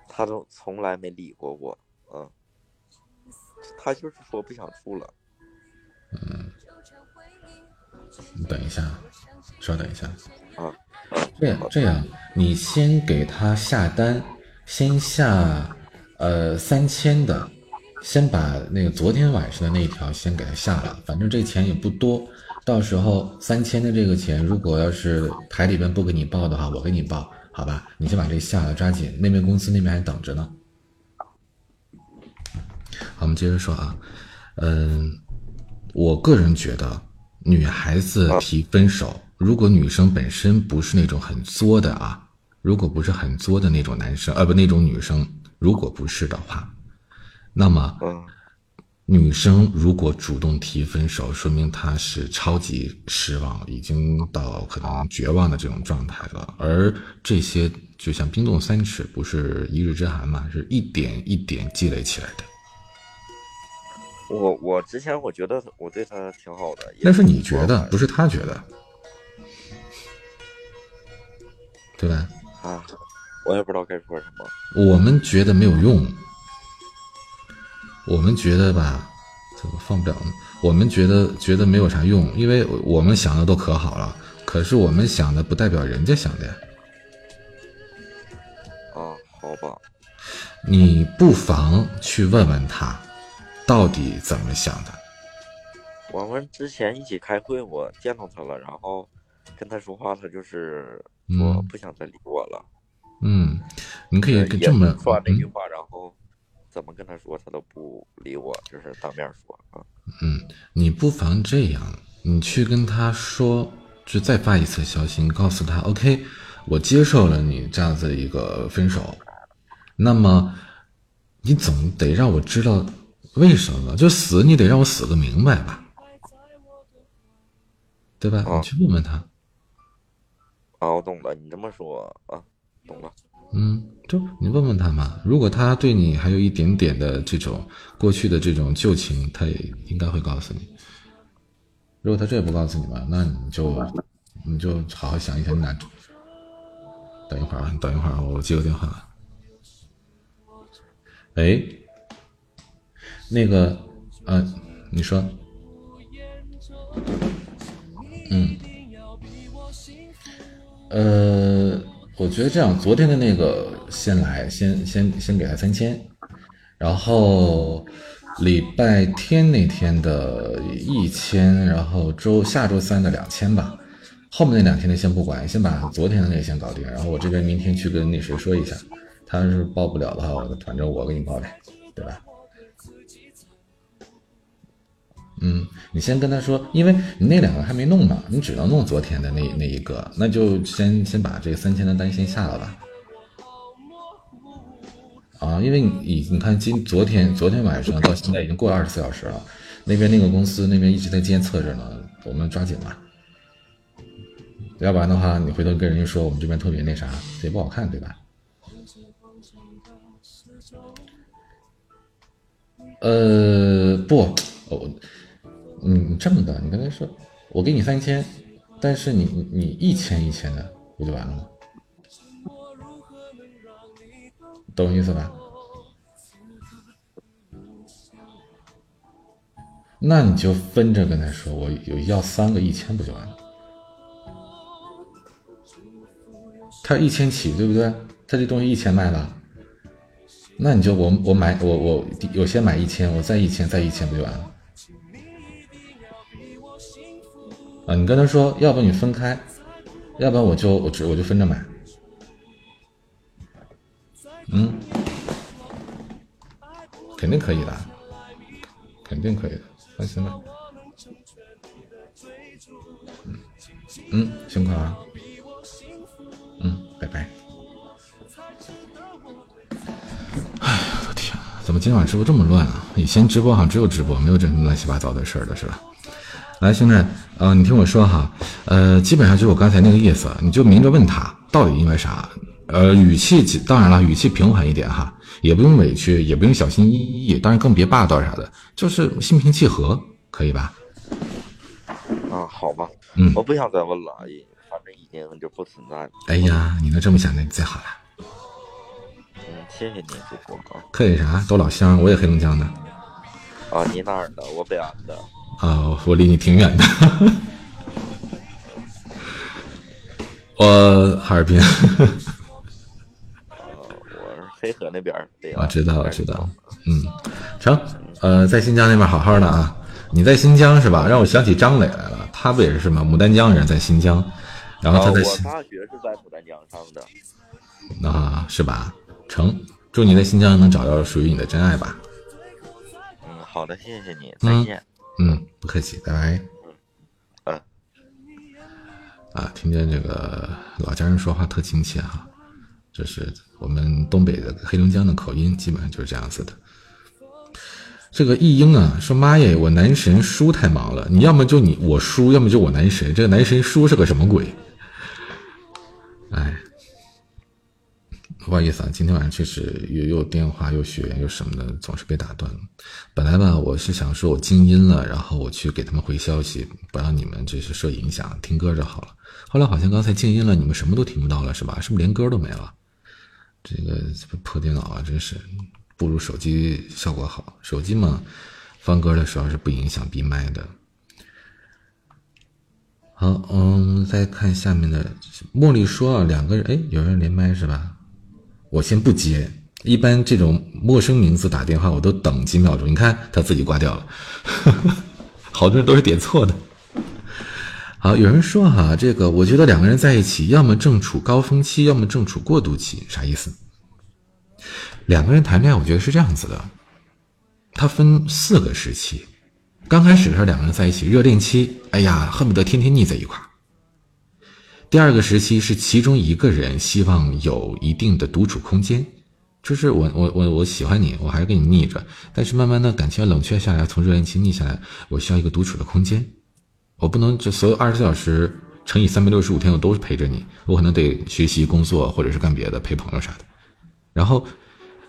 [SPEAKER 4] 他都从来没理过我，嗯，他就是说不想处了。
[SPEAKER 1] 嗯你等一下，稍等一下。
[SPEAKER 4] 啊，
[SPEAKER 1] 这样这样，你先给他下单，先下呃三千的，先把那个昨天晚上的那一条先给他下了，反正这钱也不多，到时候三千的这个钱，如果要是台里边不给你报的话，我给你报，好吧？你先把这下了，抓紧，那边公司那边还等着呢。好，我们接着说啊，嗯，我个人觉得，女孩子提分手，如果女生本身不是那种很作的啊，如果不是很作的那种男生，呃，不，那种女生，如果不是的话，那么
[SPEAKER 4] 嗯，
[SPEAKER 1] 女生如果主动提分手，说明她是超级失望，已经到可能绝望的这种状态了。而这些就像冰冻三尺，不是一日之寒嘛，是一点一点积累起来的。
[SPEAKER 4] 我我之前我觉得我对他挺好的，也
[SPEAKER 1] 那是你觉得，不是他觉得，对吧？
[SPEAKER 4] 啊，我也不知道该说什么。
[SPEAKER 1] 我们觉得没有用，我们觉得吧，怎么放不了呢？我们觉得觉得没有啥用，因为我们想的都可好了，可是我们想的不代表人家想的呀。
[SPEAKER 4] 啊，好吧，
[SPEAKER 1] 你不妨去问问他，到底怎么想的。
[SPEAKER 4] 我们之前一起开会，我见到他了，然后跟他说话，他就是说
[SPEAKER 1] 嗯
[SPEAKER 4] 不想再理我了。
[SPEAKER 1] 嗯，你可以跟这么
[SPEAKER 4] 说完这句
[SPEAKER 1] 嗯
[SPEAKER 4] 话，然后怎么跟他说，他都不理我，就是当面说啊。
[SPEAKER 1] 嗯，你不妨这样，你去跟他说，就再发一次消息，你告诉他，OK，我接受了你这样子一个分手，那么你总得让我知道为什么，就死你得让我死个明白吧，对吧？
[SPEAKER 4] 哦
[SPEAKER 1] 你去问问他，
[SPEAKER 4] 啊，我懂了，你这么说啊，懂了。
[SPEAKER 1] 嗯，就你问问他嘛。如果他对你还有一点点的这种过去的这种旧情，他也应该会告诉你。如果他这也不告诉你嘛，那你就你就好好想一想，你俩等一会儿啊，你等一会儿，我接个电话。哎，那个，呃，你说，嗯，呃，我觉得这样，昨天的那个先来，先先先给他三千，然后礼拜天那天的一千，然后周下周三的两千吧。后面那两天的先不管，先把昨天的那个先搞定，然后我这边明天去跟那谁说一下，他要是报不了的话，我反正我给你报呗，对吧？嗯，你先跟他说，因为你那两个还没弄呢，你只能弄昨天的那那一个，那就先先把这个三千的单先下了吧。啊，因为你你你看今昨天昨天晚上到现在已经过了二十四小时了，那边那个公司那边一直在监测着呢，我们抓紧吧。要不然的话，你回头跟人家说我们这边特别那啥，也不好看，对吧？呃，不，我，嗯，这么的，你跟他说，我给你三千，但是你你一千一千的，不就完了吗？懂我意思吧？那你就分着跟他说，我有要三个一千不就完了？他一千起，对不对？他这东西一千卖了，那你就我我买我我我先买一千，我再一千再一千不就完了？啊，你跟他说，要不你分开，要不然我就我只我就分着买。嗯，肯定可以的，肯定可以的，放心吧。嗯嗯，辛苦啊。嗯，拜拜。哎呀，我天，怎么今晚直播这么乱啊？以前直播好像只有直播，没有这么乱七八糟的事儿的是吧？来，兄弟，呃，你听我说哈，呃，基本上就是我刚才那个意思，你就明着问他到底因为啥，呃，语气当然了，语气平缓一点哈，也不用委屈，也不用小心翼翼，当然更别霸道啥的，就是心平气和，可以吧？
[SPEAKER 4] 啊，好吧，
[SPEAKER 1] 嗯
[SPEAKER 4] 我不想再问了，反正已经就不存在了。
[SPEAKER 1] 哎呀，你能这么想，那最好了。
[SPEAKER 4] 嗯，谢谢你，主播啊。
[SPEAKER 1] 客气啥？都老乡，我也黑龙江的。
[SPEAKER 4] 啊，你哪儿的？我北安的。
[SPEAKER 1] 啊，我离你挺远的。我哈尔滨。
[SPEAKER 4] 呃，我是黑河那边
[SPEAKER 1] 我知道，我知道。嗯，成。呃，在新疆那边好好的啊。你在新疆是吧？让我想起张磊来了，他不也是什么牡丹江人，在新疆，然后他在新
[SPEAKER 4] 大学是在牡丹江上的。
[SPEAKER 1] 啊，是吧？成。祝你在新疆能找到属于你的真爱吧。
[SPEAKER 4] 嗯，好的，谢谢你，
[SPEAKER 1] 嗯
[SPEAKER 4] 再见。
[SPEAKER 1] 嗯，不客气，拜拜。
[SPEAKER 4] 嗯。
[SPEAKER 1] 啊，听见这个老家人说话特亲切哈，这是我们东北的黑龙江的口音，基本上就是这样子的。这个易英啊说：“妈耶，我男神叔太忙了，你要么就你我叔，要么就我男神。这个男神叔是个什么鬼？哎，不好意思啊，今天晚上确实又又电话又学员又什么的，总是被打断。本来吧，我是想说我静音了，然后我去给他们回消息，不让你们就是受影响，听歌就好了。后来好像刚才静音了，你们什么都听不到了，是吧？是不是连歌都没了？这个破电脑啊，真是不如手机效果好。手机嘛，放歌的时候是不影响闭麦的。好，嗯，再看下面的，茉莉说啊，两个人，哎，有人连麦是吧？我先不接，一般这种陌生名字打电话，我都等几秒钟。你看他自己挂掉了，好多人都是点错的。好，有人说哈、这个我觉得两个人在一起，要么正处高峰期，要么正处过渡期，啥意思？两个人谈恋爱，我觉得是这样子的，它分四个时期。刚开始的时候，两个人在一起，热恋期，哎呀，恨不得天天腻在一块儿。第二个时期是其中一个人希望有一定的独处空间，就是我我我我喜欢你，我还是跟你腻着，但是慢慢的感情冷却下来，从热恋期腻下来，我需要一个独处的空间，我不能这所有二十四小时乘以三百六十五天我都是陪着你，我可能得学习、工作或者是干别的，陪朋友啥的，然后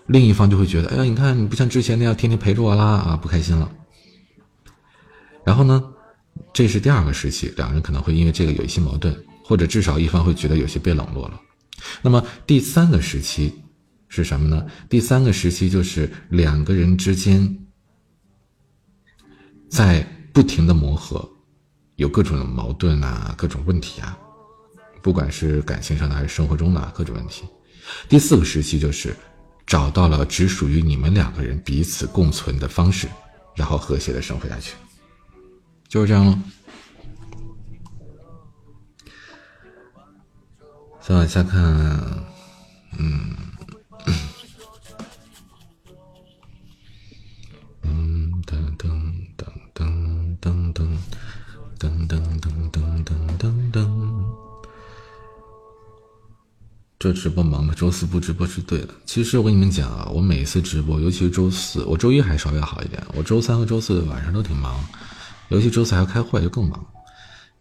[SPEAKER 1] 另一方就会觉得，哎呀，你看你不像之前那样天天陪着我啦啊，不开心了。然后呢，这是第二个时期，两个人可能会因为这个有一些矛盾，或者至少一方会觉得有些被冷落了。那么第三个时期是什么呢？第三个时期就是两个人之间在不停的磨合，有各种的矛盾啊，各种问题啊，不管是感情上的还是生活中的啊各种问题。第四个时期就是找到了只属于你们两个人彼此共存的方式，然后和谐的生活下去。就是这样喽。再往下看，嗯，嗯，噔噔噔噔噔噔噔噔噔噔噔噔噔。这直播忙吗？周四不直播是对的。其实我跟你们讲啊，我每一次直播，尤其是周四，我周一还稍微好一点，我周三和周四晚上都挺忙。尤其周四还要开会，就更忙。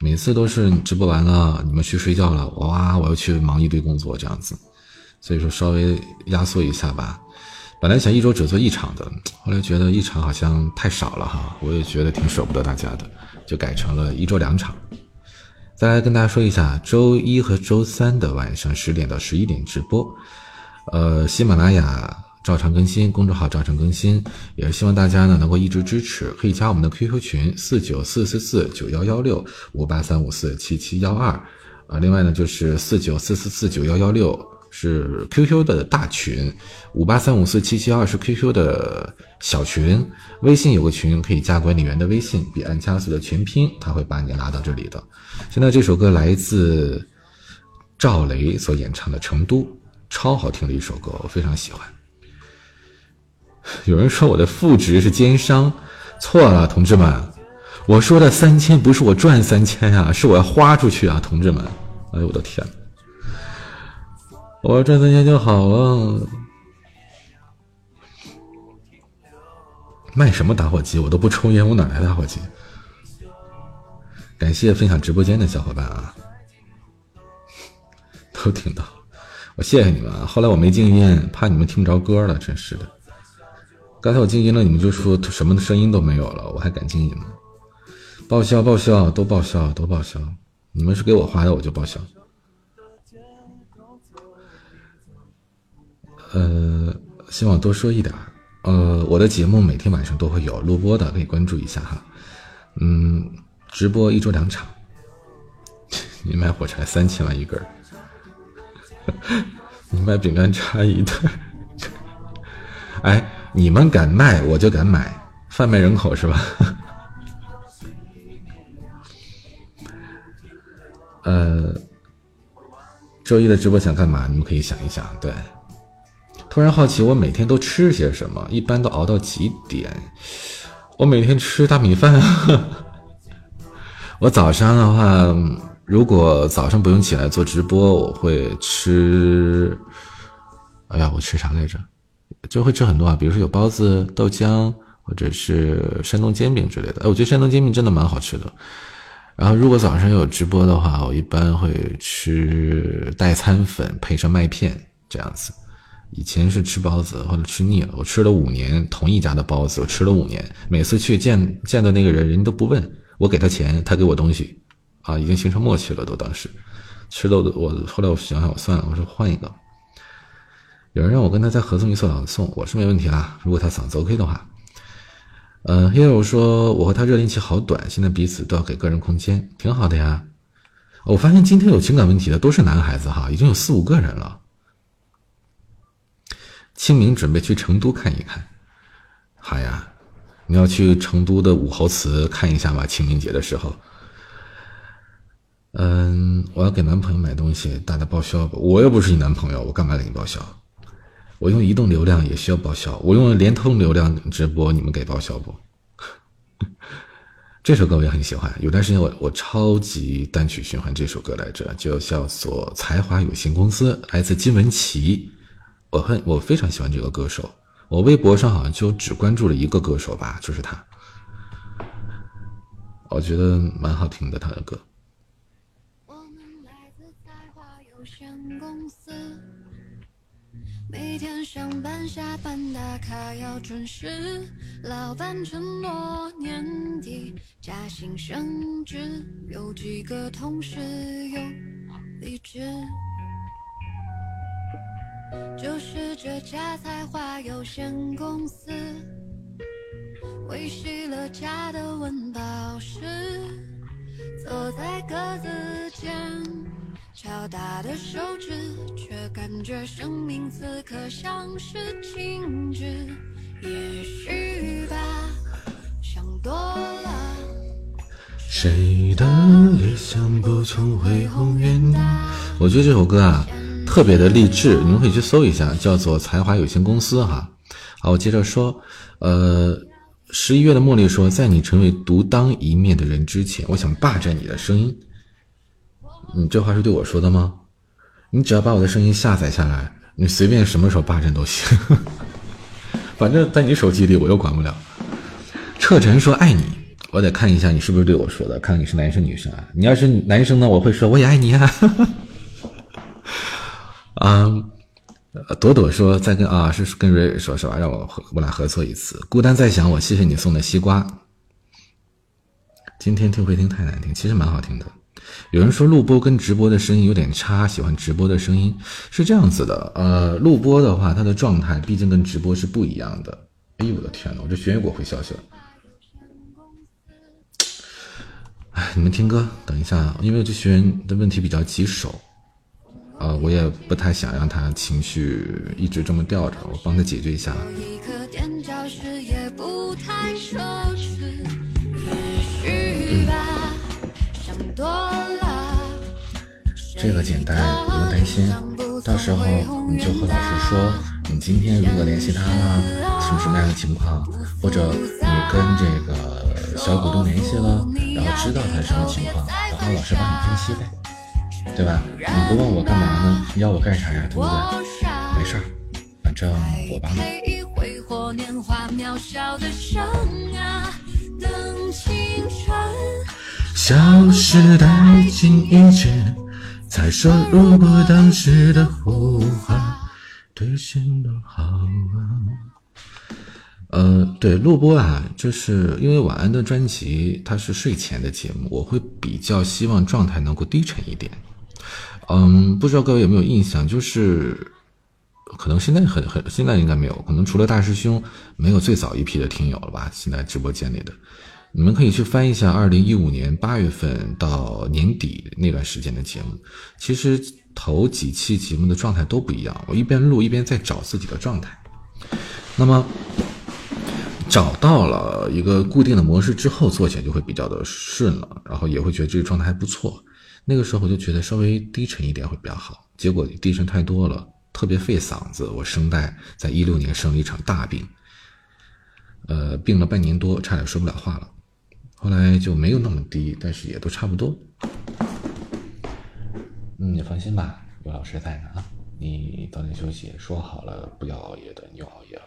[SPEAKER 1] 每次都是直播完了，你们去睡觉了，哇，我要去忙一堆工作这样子。所以说稍微压缩一下吧。本来想一周只做一场的，后来觉得一场好像太少了哈，我也觉得挺舍不得大家的，就改成了一周两场。再来跟大家说一下，周一和周三的晚上十点到十一点直播。呃，喜马拉雅照常更新，公众号照常更新，也是希望大家呢能够一直支持，可以加我们的 QQ 群四九四四四九幺幺六五八三五四七七幺二，啊，另外呢就是四九四四四九幺幺六是 QQ 的大群，五八三五四七七幺二是 QQ 的小群，微信有个群可以加管理员的微信，彼岸加速的全拼，他会把你拉到这里的。现在这首歌来自赵雷所演唱的《成都》，超好听的一首歌，我非常喜欢。有人说我的副职是奸商，错了，同志们，我说的三千不是我赚三千啊，是我要花出去啊，同志们。哎呦我的天，我要赚三千就好了。卖什么打火机？我都不抽烟，我哪来打火机？感谢分享直播间的小伙伴啊，都听到，我谢谢你们啊。后来我没静音，怕你们听不着歌了，真是的。刚才我静音了，你们就说什么声音都没有了，我还敢静音吗？报销报销，都报销都报销，你们是给我花的，我就报销。呃，希望多说一点。呃，我的节目每天晚上都会有录播的，可以关注一下哈。嗯，直播一周两场。你卖火柴三千万一根儿，你卖饼干差一袋。哎。你们敢卖，我就敢买，贩卖人口是吧？呃，周一的直播想干嘛？你们可以想一想。对，突然好奇，我每天都吃些什么？一般都熬到几点？我每天吃大米饭。我早上的话，如果早上不用起来做直播，我会吃。哎呀，我吃啥来着？就会吃很多啊，比如说有包子、豆浆，或者是山东煎饼之类的。哎，我觉得山东煎饼真的蛮好吃的。然后如果早上有直播的话，我一般会吃代餐粉配上麦片这样子。以前是吃包子，后来吃腻了，我吃了五年同一家的包子，我吃了五年，每次去见见的那个人，人家都不问我给他钱，他给我东西，啊，已经形成默契了，都当时吃的我后来我想想我算了，我说换一个。有人让我跟他再合送一次朗诵，我是没问题啦。如果他嗓子 OK 的话，嗯，Hero 说我和他热恋期好短，现在彼此都要给个人空间，挺好的呀。我发现今天有情感问题的都是男孩子哈，已经有四五个人了。清明准备去成都看一看，好呀，你要去成都的武侯祠看一下吗？清明节的时候。嗯，我要给男朋友买东西，大家报销吧。我又不是你男朋友，我干嘛给你报销？我用移动流量也需要报销，我用联通流量直播，你们给报销不？这首歌我也很喜欢，有段时间我我超级单曲循环这首歌来着，就叫做《才华有限公司》，来自金玟岐。我很我非常喜欢这个歌手，我微博上好像就只关注了一个歌手吧，就是他，我觉得蛮好听的他的歌。
[SPEAKER 2] 每天上班下班打卡要准时，老板承诺年底加薪升职，有几个同事又离职。就是这家才华有限公司，维系了家的温饱时，坐在格子间。敲打的手指，却感觉生命此刻像是静止。也许吧，想多了。
[SPEAKER 1] 谁的理想不曾恢宏远大？我觉得这首歌啊，特别的励志，你们可以去搜一下，叫做《才华有限公司》哈。好，我接着说，呃，十一月的茉莉说，在你成为独当一面的人之前，我想霸占你的声音。你这话是对我说的吗？你只要把我的声音下载下来，你随便什么时候霸占都行。反正在你手机里，我又管不了。彻晨说爱你，我得看一下你是不是对我说的，看看你是男生女生啊。你要是男生呢，我会说我也爱你啊。啊，朵朵说再跟啊是跟瑞瑞说是吧？让我我俩合作一次。孤单在想我，谢谢你送的西瓜。今天听会听太难听，其实蛮好听的。有人说录播跟直播的声音有点差，喜欢直播的声音，是这样子的。呃，录播的话，它的状态毕竟跟直播是不一样的。哎呦我的天呐，我这学员给我回消息了。哎，你们听歌，等一下，因为这学员的问题比较棘手，呃，我也不太想让他情绪一直这么吊着，我帮他解决一下。
[SPEAKER 2] 有一
[SPEAKER 1] 这个简单，不用担心。到时候你就和老师说，你今天如果联系他了，什么什么样的情况，或者你跟这个小股东联系了，然后知道他是什么情况，然后老师帮你分析呗，对吧？你不问我干嘛呢？要我干啥呀？对不对？没事儿，反正我帮你。
[SPEAKER 2] 年华渺小的生啊，等青春。
[SPEAKER 1] 消失殆尽一切，才说如果当时的呼唤兑现的好啊。呃，对，录播啊，就是因为晚安的专辑它是睡前的节目，我会比较希望状态能够低沉一点。嗯，不知道各位有没有印象，就是可能现在很很现在应该没有，可能除了大师兄，没有最早一批的听友了吧？现在直播间里的，你们可以去翻一下二零一五年八月份到年底那段时间的节目，其实头几期节目的状态都不一样。我一边录一边在找自己的状态，那么找到了一个固定的模式之后，做起来就会比较的顺了，然后也会觉得这个状态还不错。那个时候我就觉得稍微低沉一点会比较好，结果低沉太多了，特别费嗓子。我声带在一六年生了一场大病，呃，病了半年多，差点说不了话了。后来就没有那么低，但是也都差不多。嗯，你放心吧，有老师在呢啊。你早点休息，说好了不要熬夜的，你又熬夜了。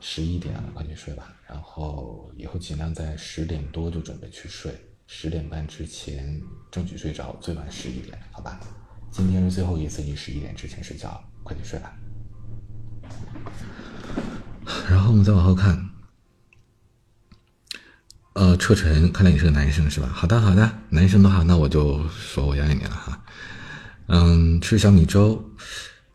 [SPEAKER 1] 十一点了，快去睡吧。然后以后尽量在十点多就准备去睡，十点半之前争取睡着，最晚十一点，好吧？今天是最后一次你十一点之前睡觉，快去睡吧。然后我们再往后看，车晨，看来你是个男生是吧？好的，好的，男生的话，那我就说我原谅你了哈。嗯，吃小米粥，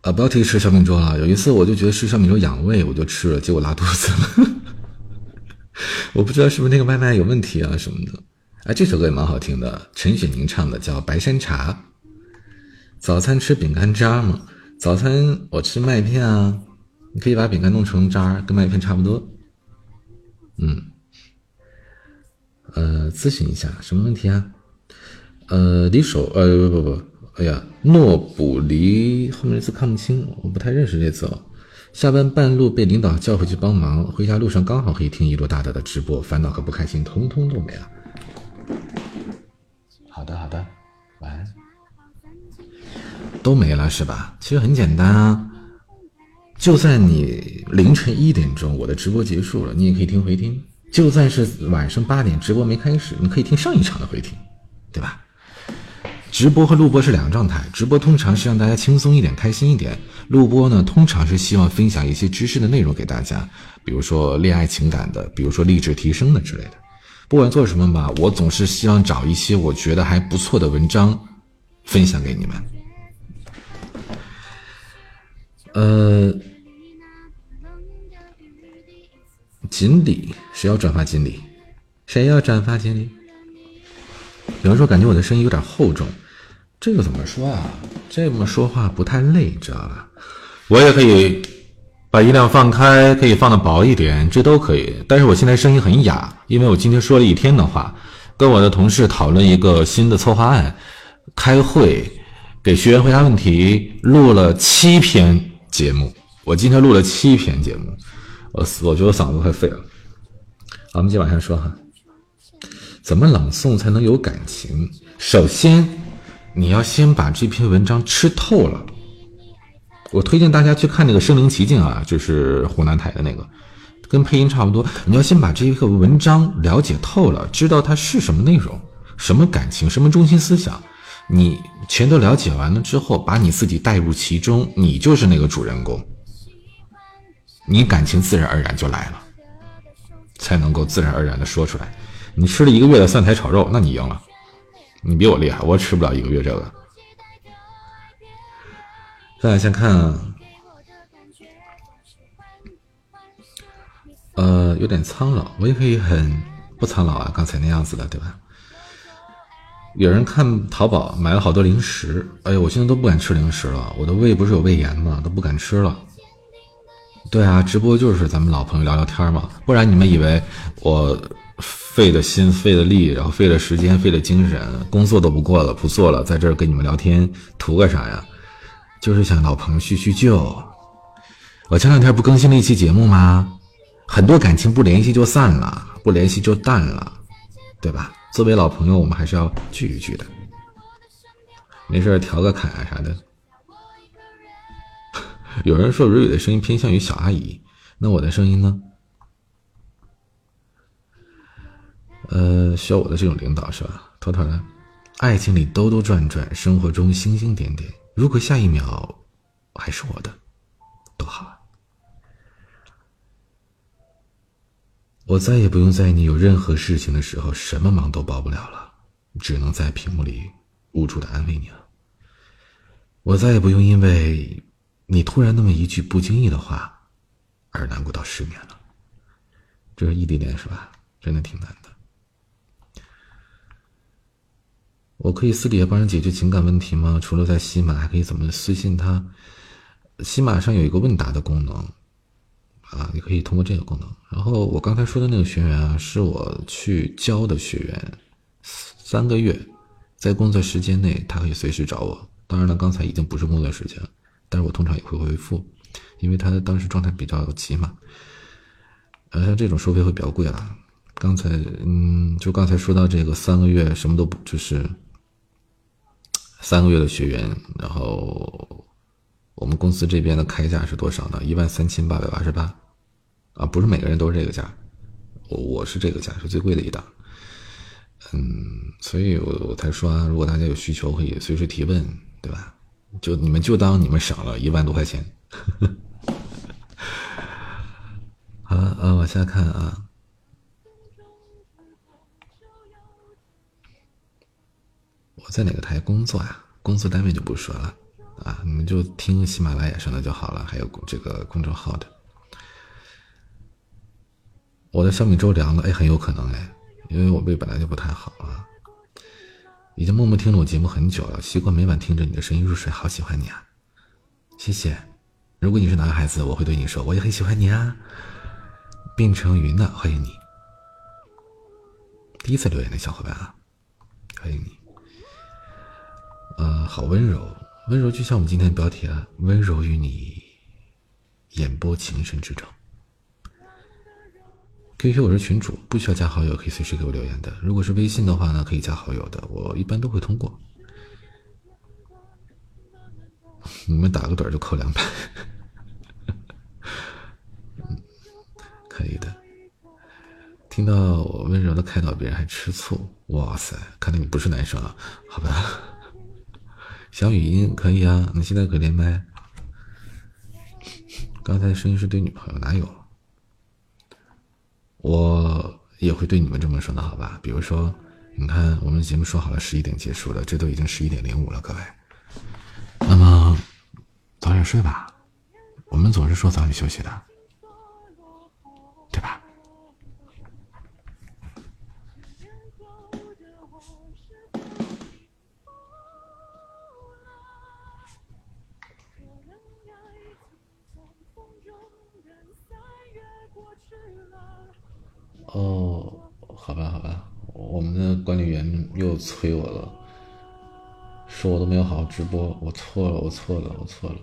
[SPEAKER 1] 啊，不要提吃小米粥了。有一次我就觉得吃小米粥养胃，我就吃了，结果拉肚子了。我不知道是不是那个外卖有问题啊什么的。哎，这首歌也蛮好听的，陈雪凝唱的，叫《白山茶》。早餐吃饼干渣吗？早餐我吃麦片啊，你可以把饼干弄成渣，跟麦片差不多。嗯，呃，咨询一下什么问题啊？呃，离手，呃，不不不。哎呀，诺补离后面这字看不清，我不太认识这字哦。下班半路被领导叫回去帮忙，回家路上刚好可以听一路大大的直播，烦恼和不开心通通都没了。好的好的，晚安。都没了是吧？其实很简单啊，就算你凌晨一点钟我的直播结束了，你也可以听回听；就算是晚上八点直播没开始，你可以听上一场的回听，对吧？直播和录播是两个状态，直播通常是让大家轻松一点、开心一点，录播呢通常是希望分享一些知识的内容给大家，比如说恋爱情感的，比如说励志提升的之类的。不管做什么吧，我总是希望找一些我觉得还不错的文章分享给你们。呃，锦鲤，谁要转发锦鲤？谁要转发锦鲤？有人说感觉我的声音有点厚重，这个怎么说啊？这么说话不太累，知道吧？我也可以把音量放开，可以放的薄一点，这都可以。但是我现在声音很哑，因为我今天说了一天的话，跟我的同事讨论一个新的策划案，开会，给学员回答问题，录了七篇节目。我今天录了七篇节目，我我觉得我嗓子快废了。好，我们接着往下说哈。怎么朗诵才能有感情？首先，你要先把这篇文章吃透了。我推荐大家去看那个《身临其境》啊，就是湖南台的那个，跟配音差不多。你要先把这一个文章了解透了，知道它是什么内容、什么感情、什么中心思想，你全都了解完了之后，把你自己带入其中，你就是那个主人公，你感情自然而然就来了，才能够自然而然的说出来。你吃了一个月的蒜苔炒肉，那你赢了。你比我厉害，我吃不了一个月这个。再来先看，呃，有点苍老，我也可以很不苍老啊，刚才那样子的，对吧？有人看淘宝买了好多零食，哎呀，我现在都不敢吃零食了，我的胃不是有胃炎吗？都不敢吃了。对啊，直播就是咱们老朋友聊聊天嘛，不然你们以为我费的心、费的力，然后费了时间、费了精神，工作都不过了，不做了，在这儿跟你们聊天，图个啥呀？就是想老朋友叙叙旧。我前两天不更新了一期节目吗？很多感情不联系就散了，不联系就淡了，对吧？作为老朋友，我们还是要聚一聚的。没事调个侃啊啥的。有人说蕊蕊的声音偏向于小阿姨，那我的声音呢？呃，需要我的这种领导是吧？妥妥的。爱情里兜兜转转，生活中星星点点。如果下一秒还是我的，多好啊！我再也不用在你有任何事情的时候，什么忙都帮不了了，只能在屏幕里无助的安慰你了。我再也不用因为你突然那么一句不经意的话，而难过到失眠了。这是异地恋是吧？真的挺难的。我可以私底下帮人解决情感问题吗？除了在喜马，还可以怎么私信他？喜马上有一个问答的功能，啊，你可以通过这个功能。然后我刚才说的那个学员啊，是我去教的学员，三个月，在工作时间内，他可以随时找我。当然了，刚才已经不是工作时间了，但是我通常也会回复，因为他当时状态比较急嘛。呃，像这种收费会比较贵啊。刚才，嗯，就刚才说到这个三个月什么都不就是。三个月的学员，然后我们公司这边的开价是多少呢？一万三千八百八十八，啊，不是每个人都是这个价，我我是这个价，是最贵的一档。嗯，所以我我才说啊，如果大家有需求，可以随时提问，对吧？就你们就当你们省了一万多块钱。好了，呃，往下看啊。我在哪个台工作呀？工作单位就不说了啊，你们就听喜马拉雅上的就好了，还有这个公众号的。我的小米粥凉了，哎，很有可能哎，因为我胃本来就不太好啊。已经默默听了我节目很久了，习惯每晚听着你的声音入睡，好喜欢你啊！谢谢。如果你是男孩子，我会对你说，我也很喜欢你啊。变成云呢，欢迎你。第一次留言的小伙伴啊，欢迎你。呃，好温柔，温柔就像我们今天的标题啊，温柔与你演播情深之中。QQ 我是群主，不需要加好友，可以随时给我留言的。如果是微信的话呢，可以加好友的，我一般都会通过。你们打个盹就扣两百，嗯，可以的。听到我温柔的开导别人还吃醋，哇塞，看来你不是男生啊，好吧。小语音可以啊，你现在可连麦。刚才声音是对女朋友，哪有？我也会对你们这么说的，好吧？比如说，你看，我们节目说好了十一点结束的，这都已经十一点零五了，各位。那么，早点睡吧。我们总是说早点休息的，对吧？哦，好吧，好吧，我们的管理员又催我了，说我都没有好好直播，我错了，我错了，我错了。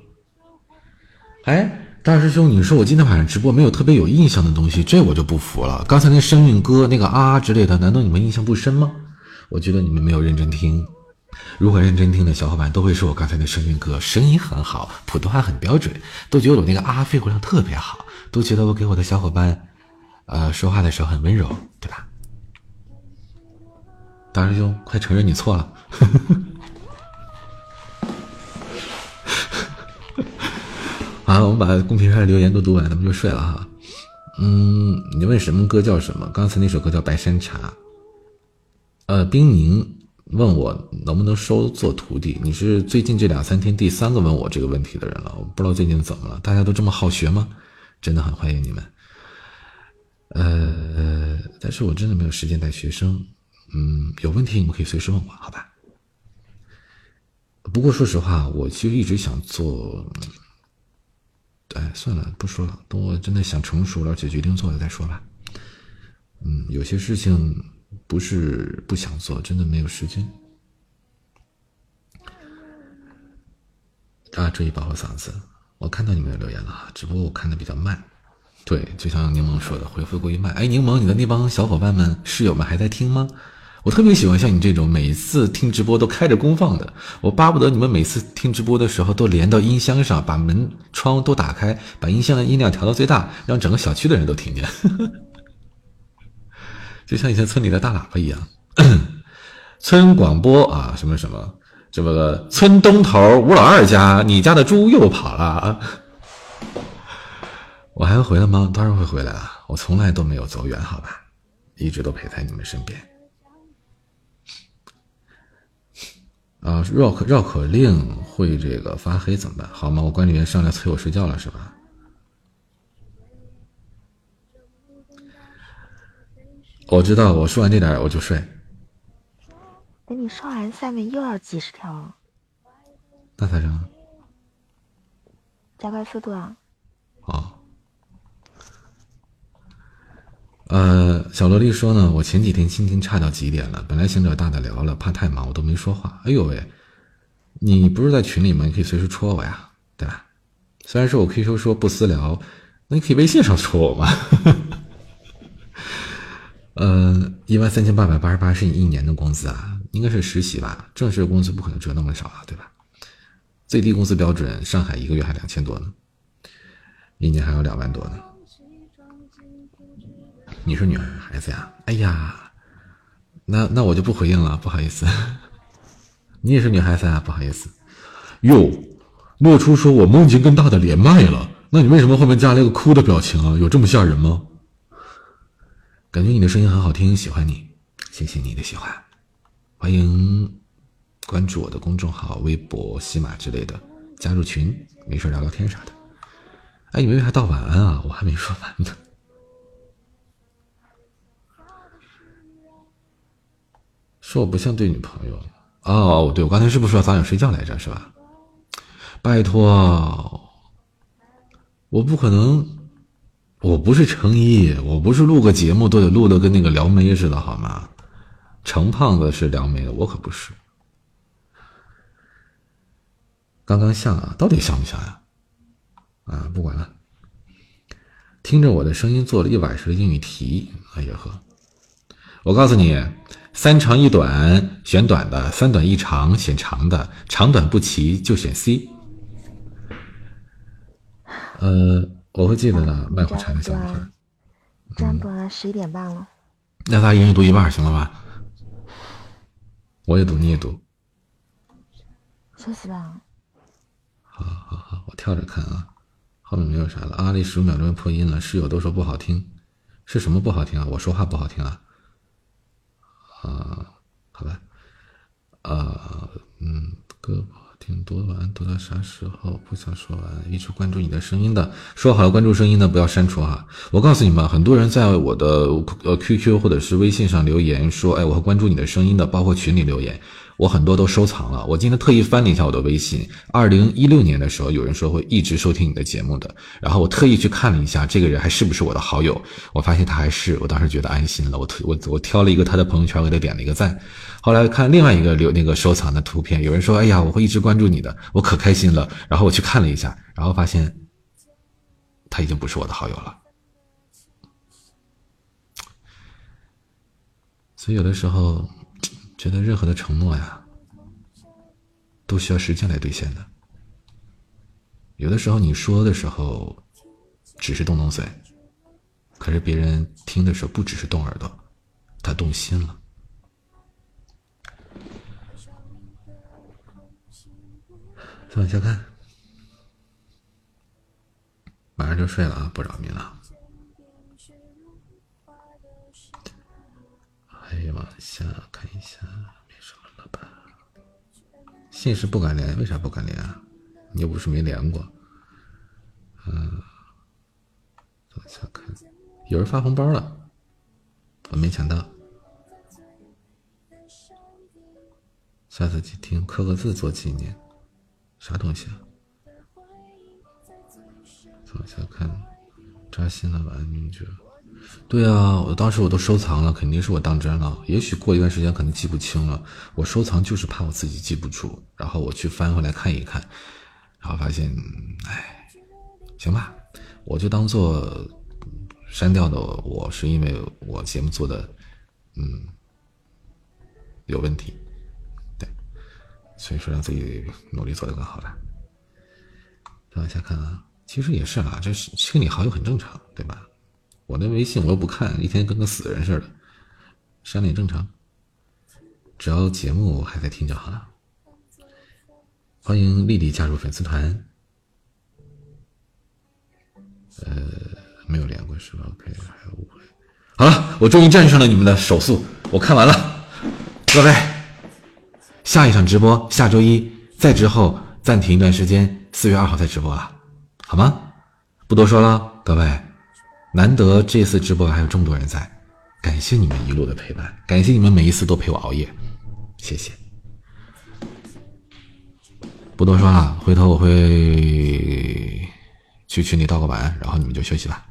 [SPEAKER 1] 哎，大师兄，你说我今天晚上直播没有特别有印象的东西，这我就不服了。刚才那声韵歌，那个啊之类的，难道你们印象不深吗？我觉得你们没有认真听。如果认真听的小伙伴都会说我刚才那声韵歌声音很好，普通话很标准，都觉得我那个啊肺活量特别好，都觉得我给我的小伙伴。呃，说话的时候很温柔，对吧？大师兄，快承认你错了。好，我们把公屏上的留言都读完，咱们就睡了哈。嗯，你问什么歌叫什么？刚才那首歌叫《白山茶》。呃，冰凝，问我能不能收做徒弟。你是最近这两三天第三个问我这个问题的人了，我不知道最近怎么了，大家都这么好学吗？真的很欢迎你们。呃，但是我真的没有时间带学生。嗯，有问题你们可以随时问我，好吧？不过说实话，我其实一直想做。哎，算了，不说了。等我真的想成熟了，而且决定做了再说吧。嗯，有些事情不是不想做，真的没有时间。啊，注意保护嗓子。我看到你们的留言了，只不过我看的比较慢。对，就像柠檬说的，回复过于慢。哎，柠檬，你的那帮小伙伴们、室友们还在听吗？我特别喜欢像你这种每次听直播都开着功放的。我巴不得你们每次听直播的时候都连到音箱上，把门窗都打开，把音箱的音量调到最大，让整个小区的人都听见。就像以前村里的大喇叭一样。村广播啊，什么什么，这个村东头吴老二家，你家的猪又跑了。我还会回来吗？当然会回来了。我从来都没有走远，好吧，一直都陪在你们身边。啊，绕口绕口令会这个发黑怎么办？好吗？我管理员上来催我睡觉了，是吧？我知道，我说完这点我就睡。
[SPEAKER 5] 等你说完，下面又要几十条了。
[SPEAKER 1] 那咋整？
[SPEAKER 5] 加快速度啊！
[SPEAKER 1] 哦。呃，小萝莉说呢，我前几天心情差到极点了，本来想找大大聊了，怕太忙，我都没说话。哎呦喂，你不是在群里吗？你可以随时戳我呀，对吧？虽然说我 QQ 说不私聊，那你可以微信上戳我吗。呃，一万三千八百八十八是你一年的工资啊，应该是实习吧？正式工资不可能只有那么少啊，对吧？最低工资标准，上海一个月还两千多呢，一年还有两万多呢。你是女孩子呀？哎呀，那那我就不回应了，不好意思。你也是女孩子啊？不好意思。哟，莫初说我梦见跟大大连麦了，那你为什么后面加了一个哭的表情啊？有这么吓人吗？感觉你的声音很好听，喜欢你，谢谢你的喜欢。欢迎关注我的公众号、微博、喜马之类的，加入群，没事聊聊天啥的。哎，你们还道晚安啊？我还没说完呢。说我不像对女朋友哦，对我刚才是不是说早点睡觉来着？是吧？拜托，我不可能，我不是程一，我不是录个节目都得录的跟那个撩妹似的，好吗？程胖子是撩妹的，我可不是。刚刚像啊，到底像不像呀？啊，不管了。听着我的声音做了一晚上的英语题，哎呀呵，我告诉你。三长一短，选短的；三短一长，选长的。长短不齐，就选 C。呃，我会记得的。卖火柴的小女孩。
[SPEAKER 5] 占卜十一点半了。
[SPEAKER 1] 那咱一人读一半，行了吧？我也读，你也读。
[SPEAKER 5] 休息吧。
[SPEAKER 1] 好好好，我跳着看啊。后面没有啥了。阿丽十五秒钟破音了，室友都说不好听，是什么不好听啊？我说话不好听啊？啊，好吧，啊，嗯，歌不好听，读完读到啥时候？不想说完，一直关注你的声音的，说好了关注声音的不要删除哈。我告诉你们，很多人在我的呃 QQ 或者是微信上留言说，哎，我会关注你的声音的，包括群里留言。我很多都收藏了。我今天特意翻了一下我的微信，二零一六年的时候，有人说会一直收听你的节目的，然后我特意去看了一下，这个人还是不是我的好友？我发现他还是，我当时觉得安心了。我特我我挑了一个他的朋友圈，给他点了一个赞。后来看另外一个留那个收藏的图片，有人说：“哎呀，我会一直关注你的，我可开心了。”然后我去看了一下，然后发现他已经不是我的好友了。所以有的时候。觉得任何的承诺呀，都需要时间来兑现的。有的时候你说的时候，只是动动嘴，可是别人听的时候不只是动耳朵，他动心了。再往下看，马上就睡了啊，不扰民了。还往下看一下，没什么了。吧？信是不敢连，为啥不敢连啊？你又不是没连过。嗯，往下看，有人发红包了，我没抢到。下次去听，刻个字做纪念，啥东西啊？往下看，扎心了吧，明哲？对啊，我当时我都收藏了，肯定是我当真了。也许过一段时间可能记不清了，我收藏就是怕我自己记不住，然后我去翻回来看一看，然后发现，哎，行吧，我就当做删掉的我是因为我节目做的，嗯，有问题。对所以说，让自己努力做得更好了。再往下看啊，其实也是啊，这是清理好友很正常，对吧？我的微信我又不看，一天跟个死人似的，删了也正常。只要节目还在听就好了。欢迎丽丽加入粉丝团。呃，没有连过是吧？OK，还有误会。好了，我终于战胜了你们的手速，我看完了，各位。下一场直播下周一，再之后暂停一段时间，四月二号再直播啊，好吗？不多说了，各位，难得这次直播还有这么多人在，感谢你们一路的陪伴，感谢你们每一次都陪我熬夜，谢谢。不多说了，回头我会去群里道个晚安，然后你们就休息吧，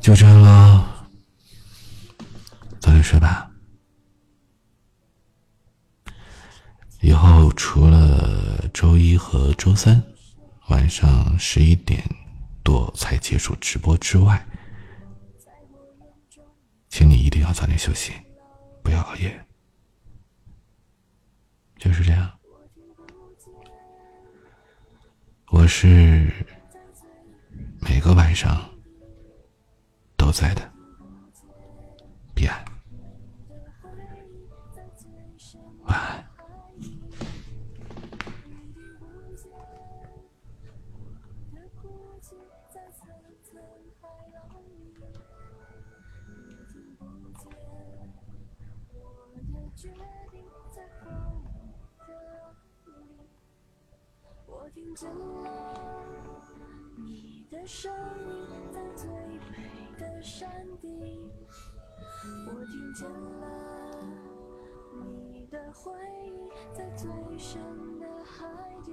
[SPEAKER 1] 就这样了，早点睡吧。以后除了周一和周三晚上十一点多才结束直播之外，请你一定要早点休息，不要熬夜。就是这样，我是每个晚上都在的，彼岸，晚安。听见了你的声音，在最美的山顶。我听见了你的回忆，在最深的海底。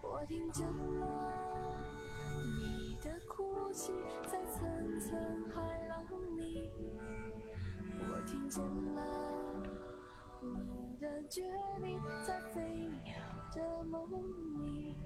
[SPEAKER 1] 我听见了你的哭泣，在层层海浪里。我听见了你的决定，在飞鸟。的梦里。